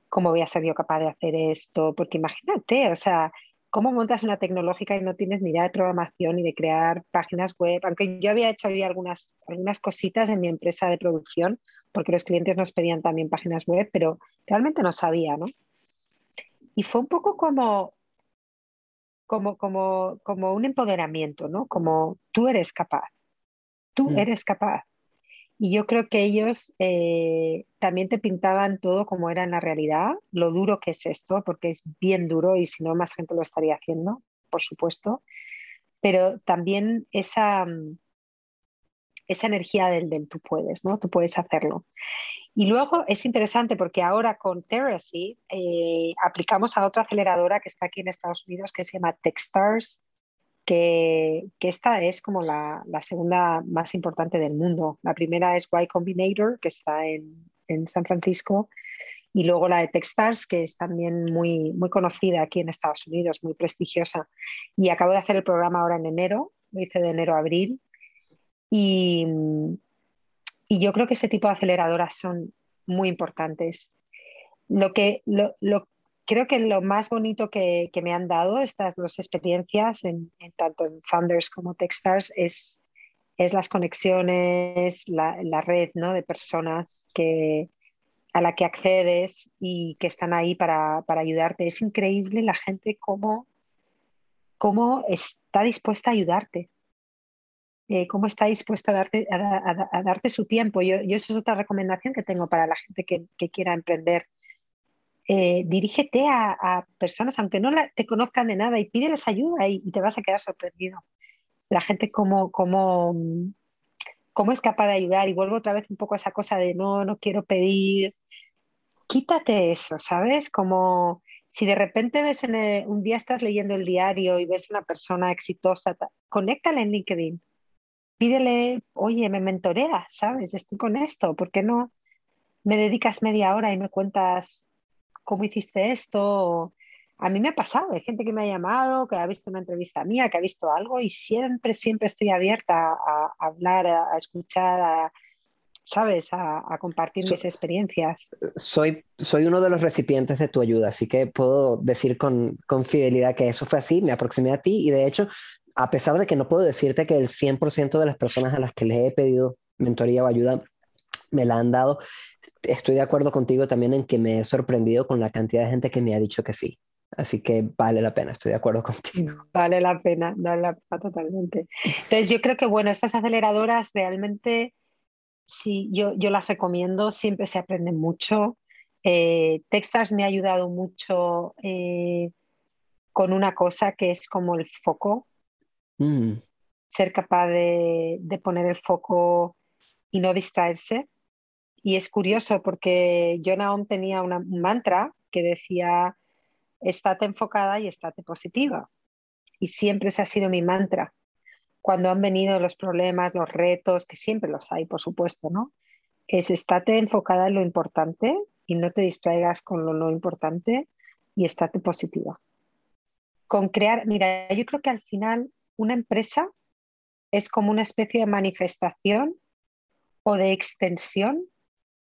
¿cómo voy a ser yo capaz de hacer esto? Porque imagínate, o sea, ¿cómo montas una tecnológica y no tienes ni idea de programación y de crear páginas web? Aunque yo había hecho ya algunas, algunas cositas en mi empresa de producción, porque los clientes nos pedían también páginas web, pero realmente no sabía, ¿no? Y fue un poco como, como, como, como un empoderamiento, ¿no? Como tú eres capaz, tú eres capaz. Y yo creo que ellos eh, también te pintaban todo como era en la realidad, lo duro que es esto, porque es bien duro y si no, más gente lo estaría haciendo, por supuesto. Pero también esa, esa energía del, tú puedes, ¿no? Tú puedes hacerlo. Y luego es interesante porque ahora con Teracy eh, aplicamos a otra aceleradora que está aquí en Estados Unidos que se llama Techstars, que, esta es como la, la, segunda más importante del mundo. La primera es Y Combinator, que está en, en San Francisco, y luego la de Techstars, que es también muy, muy conocida aquí en Estados Unidos, muy prestigiosa. Y acabo de hacer el programa ahora en enero, lo hice de enero a abril. Y, y yo creo que este tipo de aceleradoras son muy importantes. Lo que, lo, lo, creo que lo más bonito que, me han dado estas dos experiencias, en, tanto en Founders como Techstars, es, las conexiones, la, red ¿no? de personas que, a la que accedes y que están ahí para, ayudarte. Es increíble la gente cómo, está dispuesta a ayudarte. Eh, cómo está dispuesta a darte, a, darte su tiempo. Yo, eso es otra recomendación que tengo para la gente que quiera emprender. Eh, dirígete a, personas, aunque no te conozcan de nada, y pídeles ayuda y, te vas a quedar sorprendido. La gente cómo, cómo, cómo es capaz de ayudar. Y vuelvo otra vez un poco a esa cosa de no, no quiero pedir. Quítate eso, ¿sabes? Como si de repente ves en un día estás leyendo el diario y ves una persona exitosa, conéctale en LinkedIn pídele, oye, me mentorea, ¿sabes? Estoy con esto, ¿por qué no me dedicas media hora y me cuentas cómo hiciste esto? A mí me ha pasado, hay gente que me ha llamado, que ha visto una entrevista mía, que ha visto algo y siempre, siempre estoy abierta a, hablar, a, escuchar, a, ¿sabes? A, compartir mis experiencias. Soy, soy uno de los recipientes de tu ayuda, así que puedo decir con, con fidelidad que eso fue así, me aproximé a ti y de hecho a pesar de que no puedo decirte que el 100% de las personas a las que les he pedido mentoría o ayuda me la han dado, estoy de acuerdo contigo también en que me he sorprendido con la cantidad de gente que me ha dicho que sí. Así que vale la pena, estoy de acuerdo contigo. Vale la pena, vale la pena totalmente. Entonces yo creo que, bueno, estas aceleradoras realmente, sí, yo, yo las recomiendo, siempre se aprende mucho. Eh, Techstars me ha ayudado mucho eh, con una cosa que es como el foco. Mm. Ser capaz de, poner el foco y no distraerse. Y es curioso porque yo Naom tenía un mantra que decía, estate enfocada y estate positiva. Y siempre ese ha sido mi mantra. Cuando han venido los problemas, los retos, que siempre los hay, por supuesto, ¿no? Es estate enfocada en lo importante y no te distraigas con lo no importante y estate positiva. Con crear, mira, yo creo que al final una empresa es como una especie de manifestación o de extensión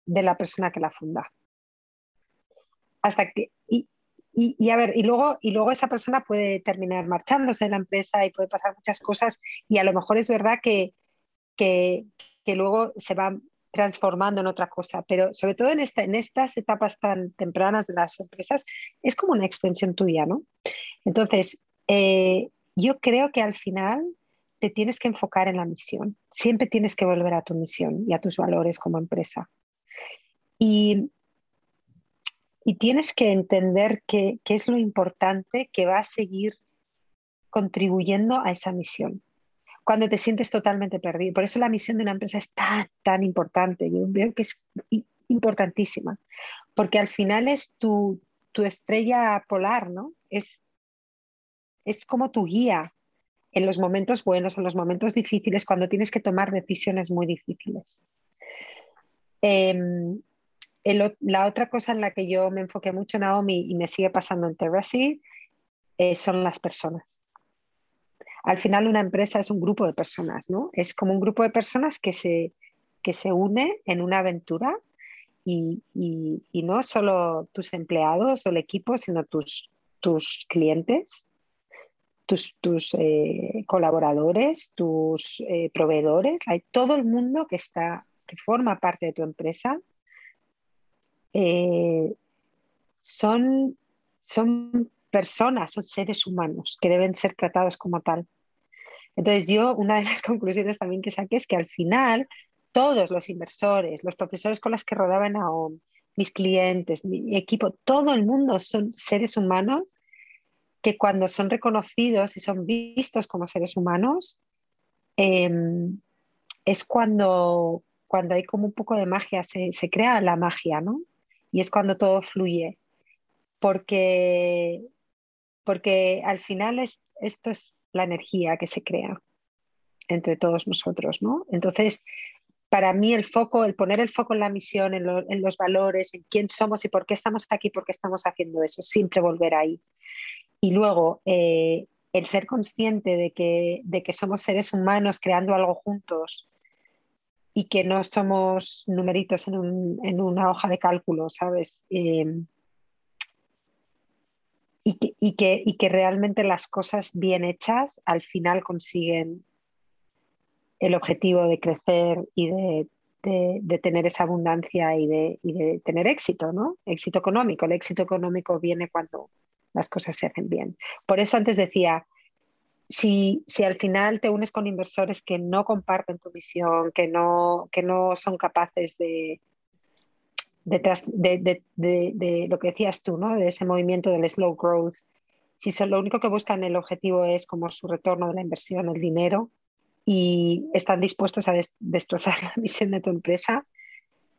de la persona que la funda. Hasta que, y, y, a ver, y luego, y luego esa persona puede terminar marchándose de la empresa y puede pasar muchas cosas y a lo mejor es verdad que, que, que luego se va transformando en otra cosa, pero sobre todo en, esta, en estas etapas tan tempranas de las empresas es como una extensión tuya, ¿no? Entonces, eh, yo creo que al final te tienes que enfocar en la misión. Siempre tienes que volver a tu misión y a tus valores como empresa. Y, y tienes que entender qué es lo importante que va a seguir contribuyendo a esa misión. Cuando te sientes totalmente perdido. Por eso la misión de una empresa es tan, tan importante. Yo veo que es importantísima. Porque al final es tu, tu estrella polar, ¿no? Es es como tu guía en los momentos buenos, en los momentos difíciles, cuando tienes que tomar decisiones muy difíciles. Em, la otra cosa en la que yo me enfoqué mucho, Naomi, y me sigue pasando en Terracy, eh, son las personas. Al final una empresa es un grupo de personas, ¿no? Es como un grupo de personas que se, que se une en una aventura y, y no solo tus empleados o el equipo, sino tus, tus clientes tus, tus eh, colaboradores, tus eh, proveedores, hay todo el mundo que está, que forma parte de tu empresa, eh, son, son personas, son seres humanos que deben ser tratados como tal. Entonces yo, una de las conclusiones también que saqué es que al final todos los inversores, los profesores con los que rodaban a mis clientes, mi equipo, todo el mundo son seres humanos que cuando son reconocidos y son vistos como seres humanos, em, es cuando, cuando hay como un poco de magia, se, se crea la magia, ¿no? Y es cuando todo fluye. Porque, porque al final es, esto es la energía que se crea entre todos nosotros, ¿no? Entonces, para mí el foco, el poner el foco en la misión, en, los valores, en quién somos y por qué estamos aquí, por qué estamos haciendo eso, siempre volver ahí. Y luego, eh, el ser consciente de que, de que somos seres humanos creando algo juntos y que no somos numeritos en, una hoja de cálculo, ¿sabes? Eh, y, que, y, que, y que realmente las cosas bien hechas al final consiguen el objetivo de crecer y de, tener esa abundancia y de, tener éxito, ¿no? Éxito económico. El éxito económico viene cuando las cosas se hacen bien. Por eso antes decía, si, si al final te unes con inversores que no comparten tu visión, que no, que no son capaces de, de, lo que decías tú, ¿no? de ese movimiento del slow growth, si son, lo único que buscan el objetivo es como su retorno de la inversión, el dinero, y están dispuestos a destrozar la misión de tu empresa,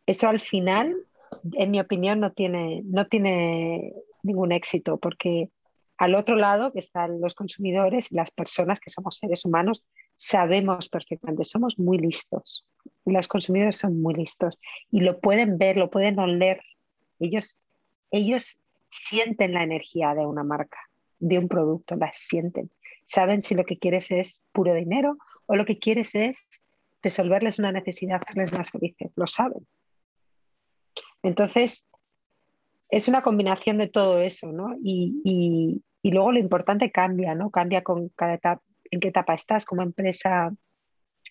eso al final, en mi opinión, no tiene, no tiene ningún éxito, porque al otro lado, que están los consumidores y las personas que somos seres humanos, sabemos perfectamente, somos muy listos. Los consumidores son muy listos y lo pueden ver, lo pueden oler. Ellos, ellos sienten la energía de una marca, de un producto, la sienten. Saben si lo que quieres es puro dinero o lo que quieres es resolverles una necesidad, hacerles más felices, lo saben. Entonces, es una combinación de todo eso, ¿no? Y, luego lo importante cambia, ¿no? Cambia con cada etapa, en qué etapa estás como empresa.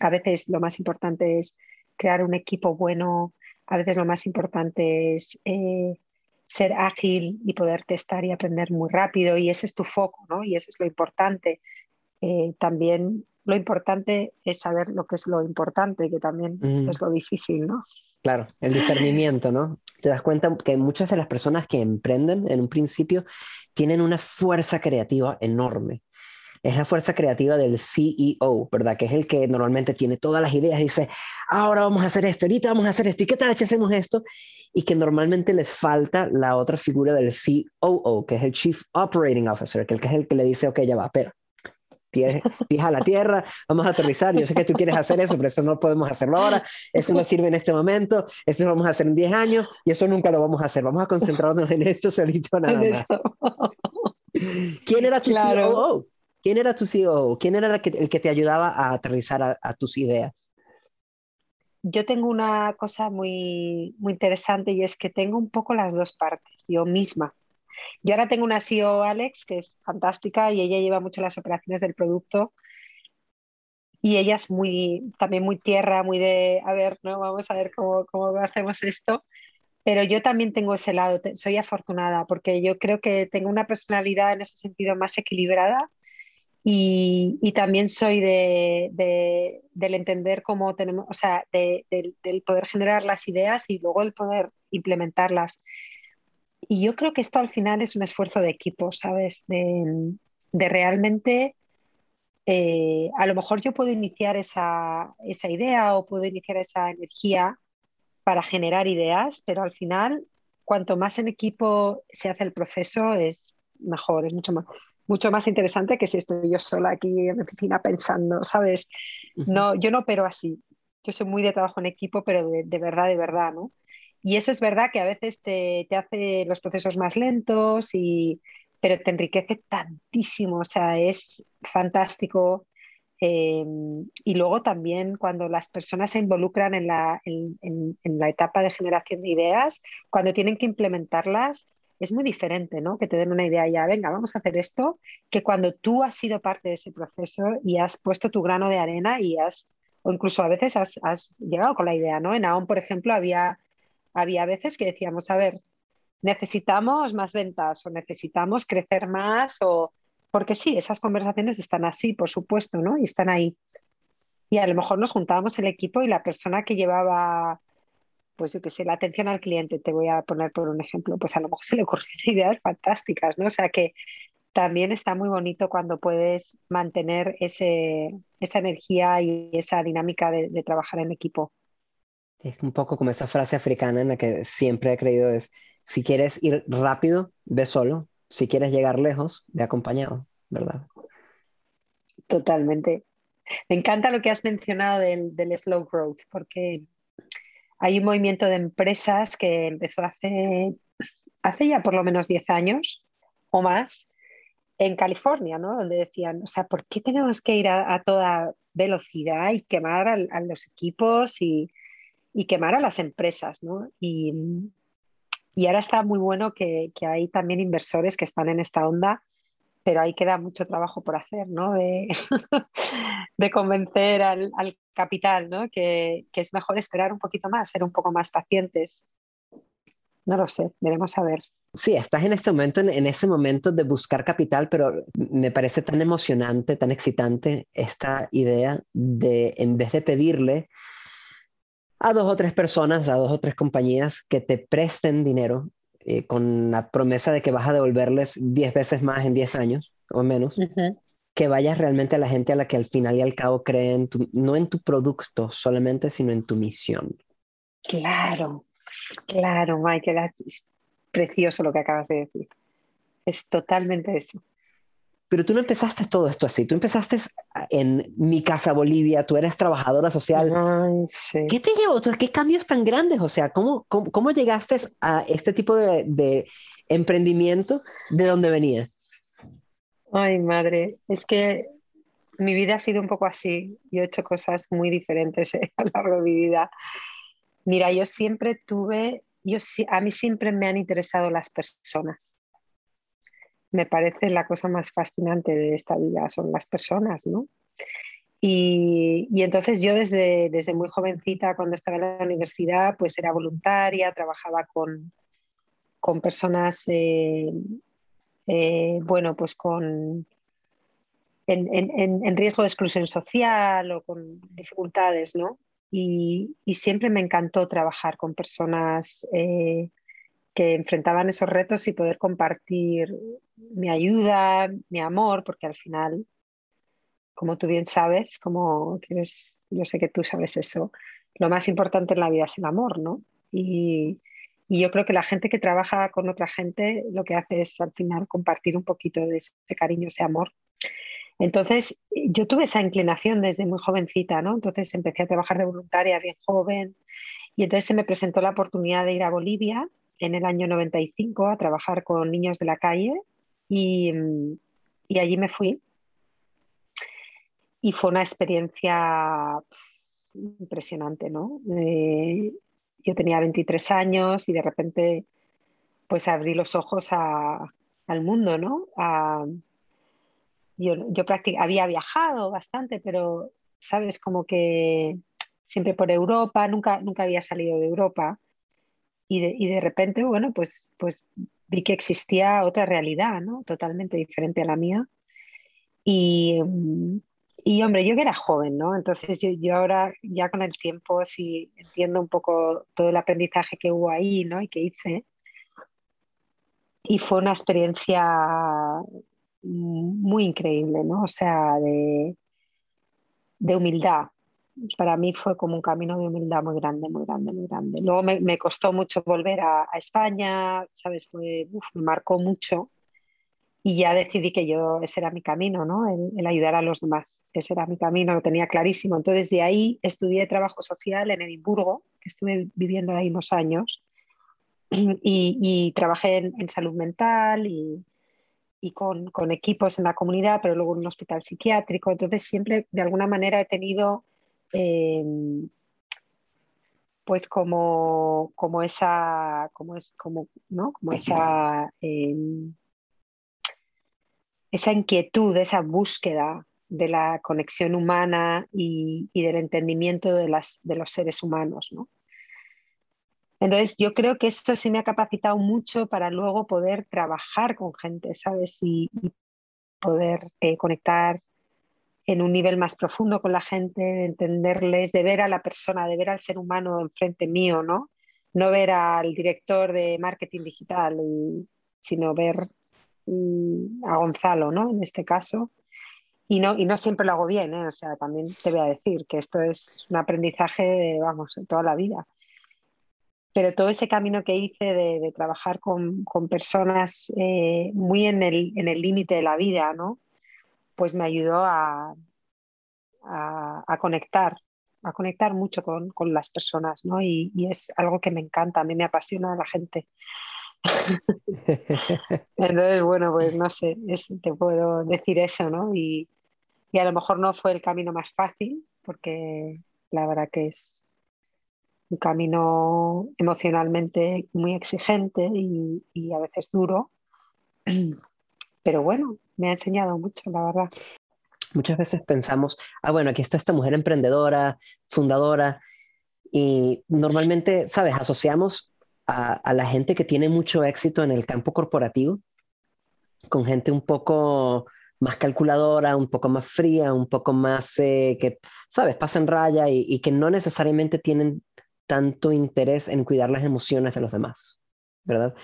A veces lo más importante es crear un equipo bueno, a veces lo más importante es eh, ser ágil y poder testar y aprender muy rápido y ese es tu foco, ¿no? Y eso es lo importante. Eh, también lo importante es saber lo que es lo importante, que también es lo difícil, ¿no? Claro, el discernimiento, ¿no? Te das cuenta que muchas de las personas que emprenden en un principio tienen una fuerza creativa enorme. Es la fuerza creativa del CEO, ¿verdad? Que es el que normalmente tiene todas las ideas y dice, ahora vamos a hacer esto, ahorita vamos a hacer esto, ¿y qué tal si hacemos esto? Y que normalmente le falta la otra figura del COO, que es el Chief Operating Officer, que es el que le dice, ok, ya va, espera, fija la tierra, vamos a aterrizar, yo sé que tú quieres hacer eso, pero eso no podemos hacerlo ahora, eso no sirve en este momento, eso lo vamos a hacer en 10 años y eso nunca lo vamos a hacer, vamos a concentrarnos en esto solito nada más. ¿Quién era tu CEO? ¿Quién era tu CEO? ¿Quién era el que, te ayudaba a aterrizar a, tus ideas? Yo tengo una cosa muy, muy interesante y es que tengo un poco las dos partes, yo misma. Yo ahora tengo una CEO, Alex, que es fantástica y ella lleva mucho las operaciones del producto. Y ella es muy, también muy tierra, muy de, a ver, ¿no? Vamos a ver cómo, cómo hacemos esto. Pero yo también tengo ese lado, soy afortunada porque yo creo que tengo una personalidad en ese sentido más equilibrada y, y también soy de, de, del entender cómo tenemos, o sea, de, del poder generar las ideas y luego el poder implementarlas. Y yo creo que esto al final es un esfuerzo de equipo, ¿sabes? De, realmente, eh, a lo mejor yo puedo iniciar esa, idea o puedo iniciar esa energía para generar ideas, pero al final, cuanto más en equipo se hace el proceso, es mejor, es mucho más, mucho más interesante que si estoy yo sola aquí en mi oficina pensando, ¿sabes? No, yo no opero así. Yo soy muy de trabajo en equipo, pero de, de verdad, de verdad, ¿no? Y eso es verdad que a veces te, hace los procesos más lentos, y, pero te enriquece tantísimo, o sea, es fantástico. Eh, y luego también cuando las personas se involucran en la, en, la etapa de generación de ideas, cuando tienen que implementarlas, es muy diferente, ¿no? Que te den una idea ya, venga, vamos a hacer esto, que cuando tú has sido parte de ese proceso y has puesto tu grano de arena y has, o incluso a veces has, has llegado con la idea, ¿no? En AON, por ejemplo, había había veces que decíamos, a ver, necesitamos más ventas o necesitamos crecer más o porque sí, esas conversaciones están así, por supuesto, ¿no? Y están ahí. Y a lo mejor nos juntábamos el equipo y la persona que llevaba, pues yo qué sé, la atención al cliente, te voy a poner por un ejemplo, pues a lo mejor se le ocurrieron ideas fantásticas, ¿no? O sea que también está muy bonito cuando puedes mantener ese, esa energía y esa dinámica de, trabajar en equipo. Es un poco como esa frase africana en la que siempre he creído es, si quieres ir rápido, ve solo, si quieres llegar lejos, ve acompañado, ¿verdad? Totalmente. Me encanta lo que has mencionado del, del slow growth, porque hay un movimiento de empresas que empezó hace, hace ya por lo menos 10 años o más en California, ¿no? Donde decían, o sea, ¿por qué tenemos que ir a, toda velocidad y quemar a, los equipos y, quemar a las empresas, ¿no? Y, ahora está muy bueno que, hay también inversores que están en esta onda, pero ahí queda mucho trabajo por hacer, ¿no? De, convencer al, capital, ¿no? Que, que es mejor esperar un poquito más, ser un poco más pacientes. No lo sé, veremos a ver. Sí, estás en este momento, en, ese momento de buscar capital, pero me parece tan emocionante, tan excitante esta idea de, en vez de pedirle a dos o tres personas, a dos o tres compañías que te presten dinero eh, con la promesa de que vas a devolverles diez veces más en diez años o menos, que vayas realmente a la gente a la que al final y al cabo creen, no en tu producto solamente, sino en tu misión. Claro, claro, Michael precioso lo que acabas de decir. Es totalmente eso. Pero tú no empezaste todo esto así, tú empezaste en mi casa Bolivia, tú eres trabajadora social. ¿Qué te llevó? ¿Qué cambios tan grandes? O sea, ¿cómo, cómo, llegaste a este tipo de, de, emprendimiento? ¿De dónde venía? Ay, madre, es que mi vida ha sido un poco así. Yo he hecho cosas muy diferentes eh, a lo largo de mi vida. Mira, yo siempre tuve yo, a mí siempre me han interesado las personas. Me parece la cosa más fascinante de esta vida, son las personas, ¿no? Y, entonces yo desde, desde muy jovencita, cuando estaba en la universidad, pues era voluntaria, trabajaba con, con personas, eh, eh, bueno, pues con, en, en, riesgo de exclusión social o con dificultades, ¿no? y, siempre me encantó trabajar con personas eh, que enfrentaban esos retos y poder compartir mi ayuda, mi amor, porque al final, como tú bien sabes, como quieres, yo sé que tú sabes eso, lo más importante en la vida es el amor, ¿no? Y, yo creo que la gente que trabaja con otra gente lo que hace es al final compartir un poquito de ese cariño, ese amor entonces, yo tuve esa inclinación desde muy jovencita, ¿no? Entonces empecé a trabajar de voluntaria bien joven y entonces se me presentó la oportunidad de ir a Bolivia en el año 95 a trabajar con niños de la calle y, allí me fui. Y fue una experiencia impresionante, ¿no? Eh, yo tenía 23 años y de repente pues abrí los ojos al mundo, ¿no? yo, yo había viajado bastante, pero, ¿sabes? Como que siempre por Europa, nunca, nunca había salido de Europa. Y de, y de repente, bueno, pues, pues vi que existía otra realidad, ¿no? Totalmente diferente a la mía. Y, y hombre, yo que era joven, ¿no? Entonces yo, yo, ahora ya con el tiempo sí entiendo un poco todo el aprendizaje que hubo ahí, ¿no? Y que hice. Y fue una experiencia muy increíble, ¿no? O sea, de, de humildad. Para mí fue como un camino de humildad muy grande, muy grande, muy grande. Luego me, me costó mucho volver a, a España, ¿sabes? Fue, me marcó mucho y ya decidí que yo, ese era mi camino, ¿no? El, el, ayudar a los demás. Ese era mi camino, lo tenía clarísimo. Entonces, de ahí estudié trabajo social en Edimburgo, que estuve viviendo ahí unos años, y, y, trabajé en, en, salud mental y, y con, con, equipos en la comunidad, pero luego en un hospital psiquiátrico. Entonces siempre de alguna manera he tenido em, pues como, como esa, como es, como, ¿no? como esa, em, esa inquietud, esa búsqueda de la conexión humana y, y del entendimiento de, las, de los seres humanos. ¿no? Entonces, yo creo que esto sí me ha capacitado mucho para luego poder trabajar con gente, ¿sabes? Y, poder eh, conectar en un nivel más profundo con la gente, de entenderles, de ver a la persona, de ver al ser humano enfrente mío, ¿no? No ver al director de marketing digital, sino ver mm, a Gonzalo, ¿no? En este caso. Y no, y no siempre lo hago bien, ¿eh? o sea, también te voy a decir que esto es un aprendizaje, vamos, toda la vida. Pero todo ese camino que hice de, trabajar con, personas eh, muy en el límite de la vida, ¿no? Pues me ayudó a, a, conectar, a conectar mucho con, las personas, ¿no? Y, es algo que me encanta, a mí me apasiona la gente. Entonces, bueno, pues no sé, te puedo decir eso, ¿no? Y, y a lo mejor no fue el camino más fácil, porque la verdad que es un camino emocionalmente muy exigente y, y, a veces duro. Pero bueno, me ha enseñado mucho, la verdad muchas veces pensamos, ah, bueno, aquí está esta mujer emprendedora, fundadora, y normalmente, ¿sabes? Asociamos a, la gente que tiene mucho éxito en el campo corporativo con gente un poco más calculadora, un poco más fría, un poco más eh, que, ¿sabes? Pasan raya y, y que no necesariamente tienen tanto interés en cuidar las emociones de los demás, ¿verdad?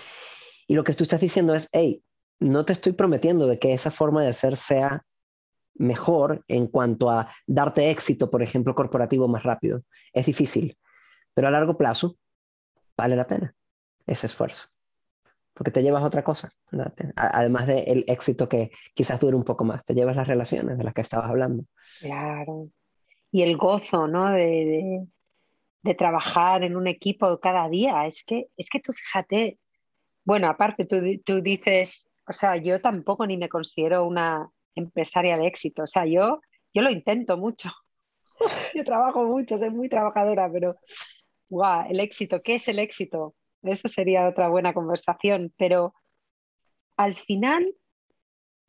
Y lo que tú estás diciendo es, hey, no te estoy prometiendo de que esa forma de ser sea mejor en cuanto a darte éxito, por ejemplo, corporativo más rápido. Es difícil, pero a largo plazo vale la pena ese esfuerzo, porque te llevas otra cosa, además del éxito que quizás dure un poco más, te llevas las relaciones de las que estabas hablando. Claro. Y el gozo, ¿no? De, de, trabajar en un equipo cada día. Es que, es que tú fíjate, bueno, aparte tú, tú dices, o sea, yo tampoco ni me considero una empresaria de éxito. O sea, yo, yo lo intento mucho. yo trabajo mucho, soy muy trabajadora, pero wow, el éxito, ¿qué es el éxito? Eso sería otra buena conversación, pero al final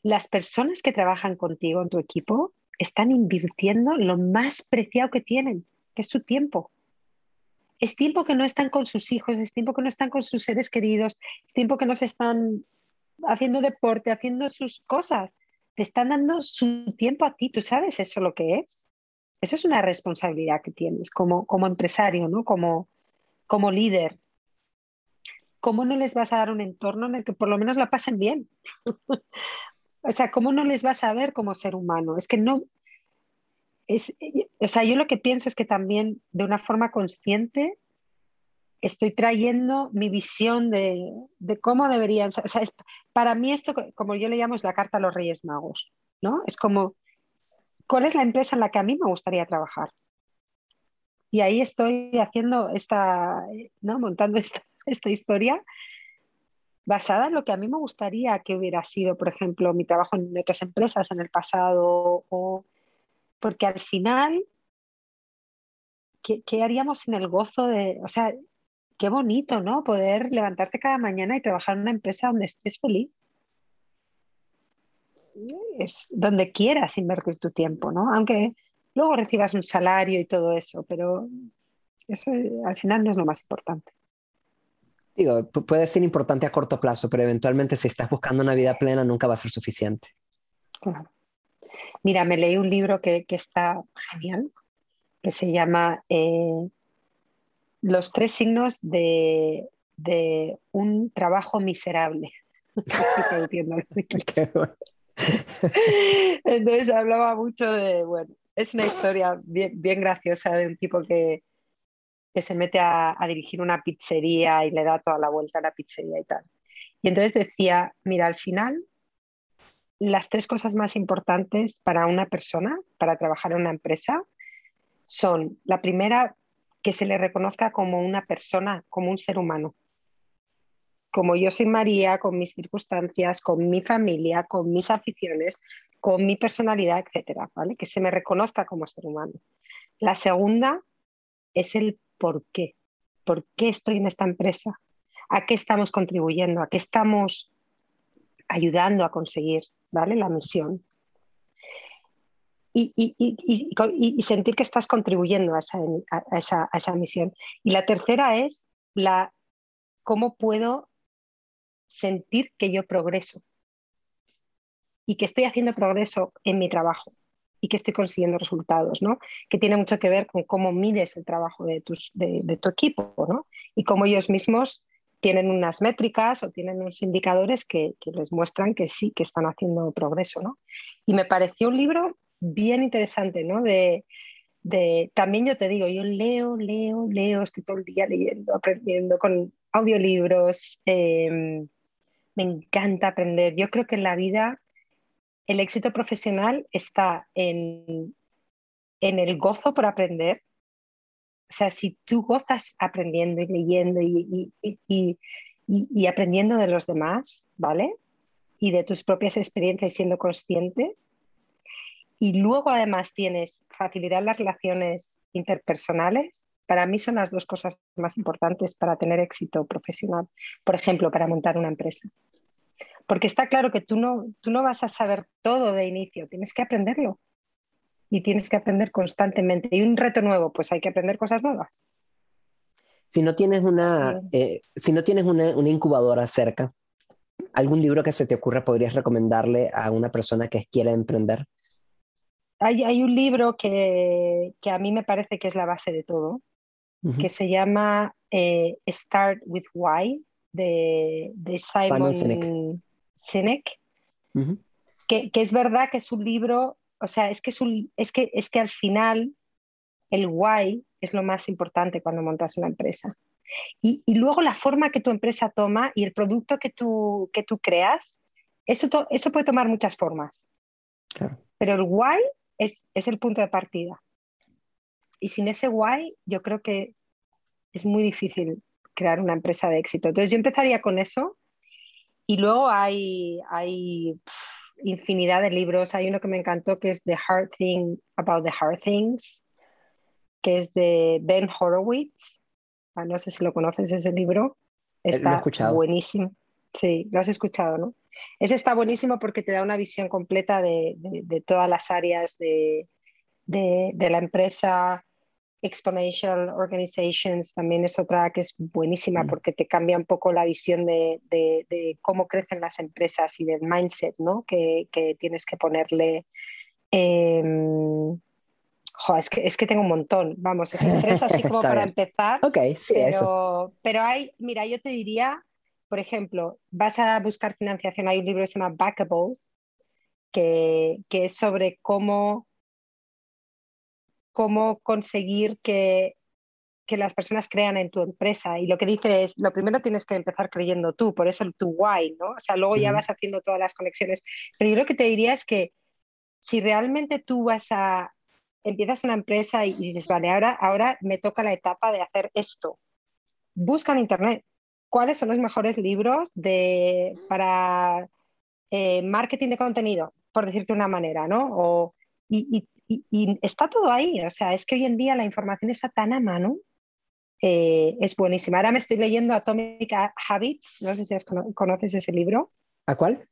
las personas que trabajan contigo en tu equipo están invirtiendo lo más preciado que tienen, que es su tiempo. Es tiempo que no están con sus hijos, es tiempo que no están con sus seres queridos, es tiempo que no se están haciendo deporte, haciendo sus cosas te están dando su tiempo a ti, ¿tú sabes eso lo que es? Eso es una responsabilidad que tienes como, como empresario, ¿no? Como, como líder. ¿Cómo no les vas a dar un entorno en el que por lo menos la pasen bien? o sea, ¿cómo no les vas a ver como ser humano? Es que no, es, o sea, yo lo que pienso es que también de una forma consciente estoy trayendo mi visión de, cómo deberían. O sea, para mí esto, como yo le llamo, es la carta a los Reyes Magos, ¿no? Es como, ¿cuál es la empresa en la que a mí me gustaría trabajar? Y ahí estoy haciendo esta, ¿no? Montando esta, esta historia basada en lo que a mí me gustaría que hubiera sido, por ejemplo, mi trabajo en otras empresas en el pasado, o porque al final, ¿qué, ¿qué, haríamos sin el gozo de, o sea, qué bonito, ¿no? Poder levantarte cada mañana y trabajar en una empresa donde estés feliz. Es donde quieras invertir tu tiempo, ¿no? Aunque luego recibas un salario y todo eso, pero eso al final no es lo más importante. Digo, puede ser importante a corto plazo, pero eventualmente si estás buscando una vida plena nunca va a ser suficiente. Mira, me leí un libro que, está genial, que se llama eh, los tres signos de, un trabajo miserable. Entonces hablaba mucho de, bueno, es una historia bien, graciosa de un tipo que, se mete a, dirigir una pizzería y le da toda la vuelta a la pizzería y tal. Y entonces decía, mira, al final, las tres cosas más importantes para una persona, para trabajar en una empresa, son, la primera, que se le reconozca como una persona, como un ser humano. Como yo soy María, con mis circunstancias, con mi familia, con mis aficiones, con mi personalidad, etcétera, ¿vale? Que se me reconozca como ser humano. La segunda es el por qué. ¿Por qué estoy en esta empresa? ¿A qué estamos contribuyendo? ¿A qué estamos ayudando a conseguir ¿vale? la misión? Y, sentir que estás contribuyendo a esa, misión. Y la tercera es la cómo puedo sentir que yo progreso y que estoy haciendo progreso en mi trabajo y que estoy consiguiendo resultados, ¿no? Que tiene mucho que ver con cómo mides el trabajo de, tus, de, tu equipo, ¿no? Y cómo ellos mismos tienen unas métricas o tienen unos indicadores que, les muestran que sí, que están haciendo progreso, ¿no? Y me pareció un libro bien interesante, ¿no? De, también yo te digo, yo leo, leo, leo, estoy todo el día leyendo, aprendiendo con audiolibros, em, me encanta aprender. Yo creo que en la vida el éxito profesional está en, en el gozo por aprender o sea, si tú gozas aprendiendo y leyendo y, aprendiendo de los demás, ¿vale? Y de tus propias experiencias y siendo consciente, y luego además tienes facilidad en las relaciones interpersonales, para mí son las dos cosas más importantes para tener éxito profesional. Por ejemplo, para montar una empresa. Porque está claro que tú no, tú no vas a saber todo de inicio, tienes que aprenderlo y tienes que aprender constantemente. Y un reto nuevo, pues hay que aprender cosas nuevas. Si no tienes una, eh, si no tienes una, incubadora cerca, ¿algún libro que se te ocurra podrías recomendarle a una persona que quiera emprender? Hay, hay un libro que, que, a mí me parece que es la base de todo, que se llama eh, Start with Why, de, de Simon, Sinek, que, que, es verdad que es un libro o sea, es que, es, que, es que al final el why es lo más importante cuando montas una empresa. Y, luego la forma que tu empresa toma y el producto que tú, que tú creas, eso, eso puede tomar muchas formas. Pero el why es, es el punto de partida. Y sin ese why, yo creo que es muy difícil crear una empresa de éxito. Entonces yo empezaría con eso y luego hay, hay infinidad de libros. Hay uno que me encantó que es The Hard Thing About the Hard Things, que es de Ben Horowitz. Ah, no sé si lo conoces ese libro. Eh, está buenísimo. Sí, lo has escuchado, ¿no? Ese está buenísimo porque te da una visión completa de, todas las áreas de, de la empresa, Exponential Organizations también es otra que es buenísima mm. porque te cambia un poco la visión de, cómo crecen las empresas y del mindset ¿no? que, tienes que ponerle. Em, es, que, es que tengo un montón, vamos, es estrés así como para empezar. Ok, sí, pero, eso. Pero hay, mira, yo te diría, por ejemplo, vas a buscar financiación, hay un libro que se llama Backable, que, que es sobre cómo cómo conseguir que, las personas crean en tu empresa. Y lo que dice es, lo primero tienes que empezar creyendo tú, por eso el tu why, ¿no? O sea, luego ya vas haciendo todas las conexiones. Pero yo lo que te diría es que si realmente tú vas a, empiezas una empresa y, dices, vale, ahora, ahora me toca la etapa de hacer esto, busca en Internet cuáles son los mejores libros de, para eh, marketing de contenido, por decirte una manera, ¿no? O, y, y, está todo ahí, o sea, es que hoy en día la información está tan a mano, eh, es buenísima. Ahora me estoy leyendo Atomic Habits, no sé si conoces ese libro. ¿A cuál?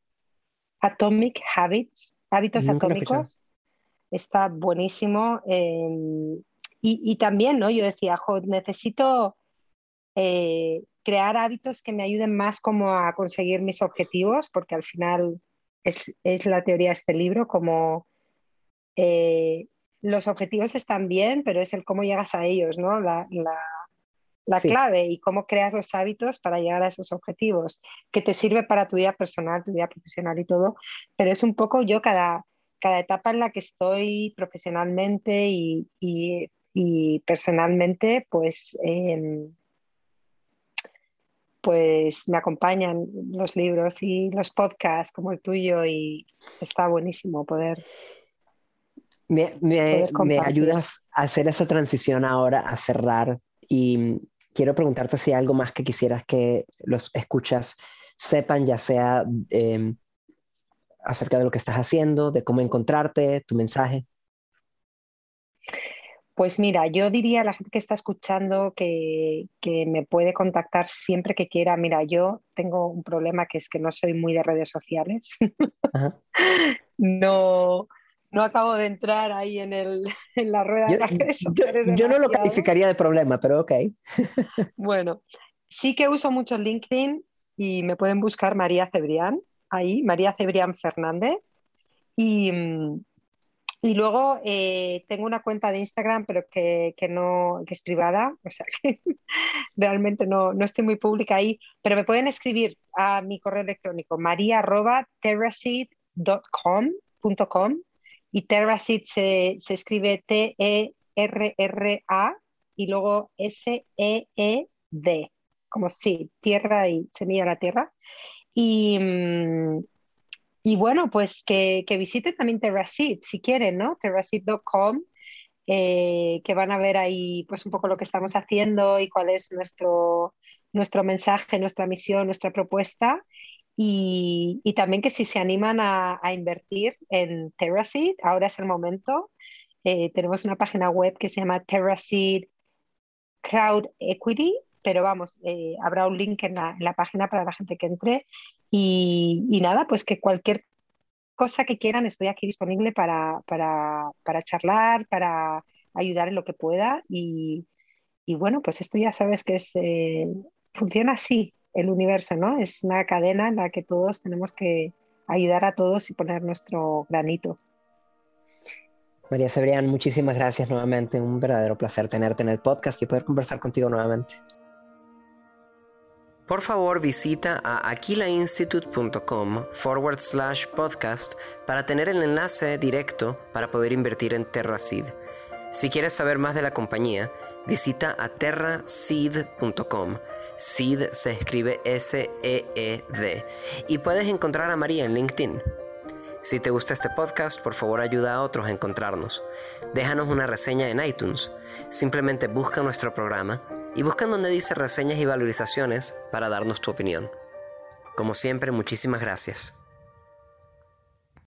Atomic Habits, hábitos atómicos. Está buenísimo. Em, y, también, ¿no? Yo decía, necesito eh, crear hábitos que me ayuden más como a conseguir mis objetivos, porque al final es, es la teoría de este libro, como eh, los objetivos están bien, pero es el cómo llegas a ellos, ¿no? La, clave y cómo creas los hábitos para llegar a esos objetivos, que te sirve para tu vida personal, tu vida profesional y todo, pero es un poco yo cada, cada etapa en la que estoy profesionalmente y, personalmente, pues, em, pues me acompañan los libros y los podcasts como el tuyo y está buenísimo poder me, ayudas a hacer esa transición ahora, a cerrar y quiero preguntarte si hay algo más que quisieras que los escuchas sepan, ya sea em, acerca de lo que estás haciendo, de cómo encontrarte, tu mensaje. Pues mira, yo diría a la gente que está escuchando que, que, me puede contactar siempre que quiera. Mira, yo tengo un problema que es que no soy muy de redes sociales. no, no acabo de entrar ahí en, el, en la rueda de Yo, no lo calificaría de problema, pero ok. bueno, sí que uso mucho LinkedIn y me pueden buscar María Cebrián, ahí, María Cebrián Fernández. Y, Y luego eh, tengo una cuenta de Instagram, pero que, no, que es privada, o sea que realmente no, no, estoy muy pública ahí, pero me pueden escribir a mi correo electrónico maria.terraseed.com y Terraseed se, se escribe T-E-R-R-A y luego S-E-E-D, como sí, tierra y semilla la tierra. Y, mm, y bueno, pues que, que visiten también Terraseed si quieren, ¿no? Terraseed.com, eh, que van a ver ahí pues un poco lo que estamos haciendo y cuál es nuestro, nuestro mensaje, nuestra misión, nuestra propuesta. Y, también que si se animan a, invertir en Terraseed, ahora es el momento. Eh, tenemos una página web que se llama Terraseed Crowd Equity, pero vamos, eh, habrá un link en la, página para la gente que entre y, nada, pues que cualquier cosa que quieran, estoy aquí disponible para, para, para charlar, para ayudar en lo que pueda. Y, y, bueno, pues esto ya sabes que es, eh, funciona así el universo, ¿no? Es una cadena en la que todos tenemos que ayudar a todos y poner nuestro granito. María Cebrián, muchísimas gracias nuevamente. Un verdadero placer tenerte en el podcast y poder conversar contigo nuevamente por favor visita a aquilainstitute.com forward slash podcast para tener el enlace directo para poder invertir en TerraSeed. Si quieres saber más de la compañía, visita a terraseed.com. Seed se escribe S-E-E-D. Y puedes encontrar a María en LinkedIn. Si te gusta este podcast, por favor ayuda a otros a encontrarnos. Déjanos una reseña en iTunes. Simplemente busca nuestro programa y buscan donde dice reseñas y valorizaciones para darnos tu opinión. Como siempre, muchísimas gracias.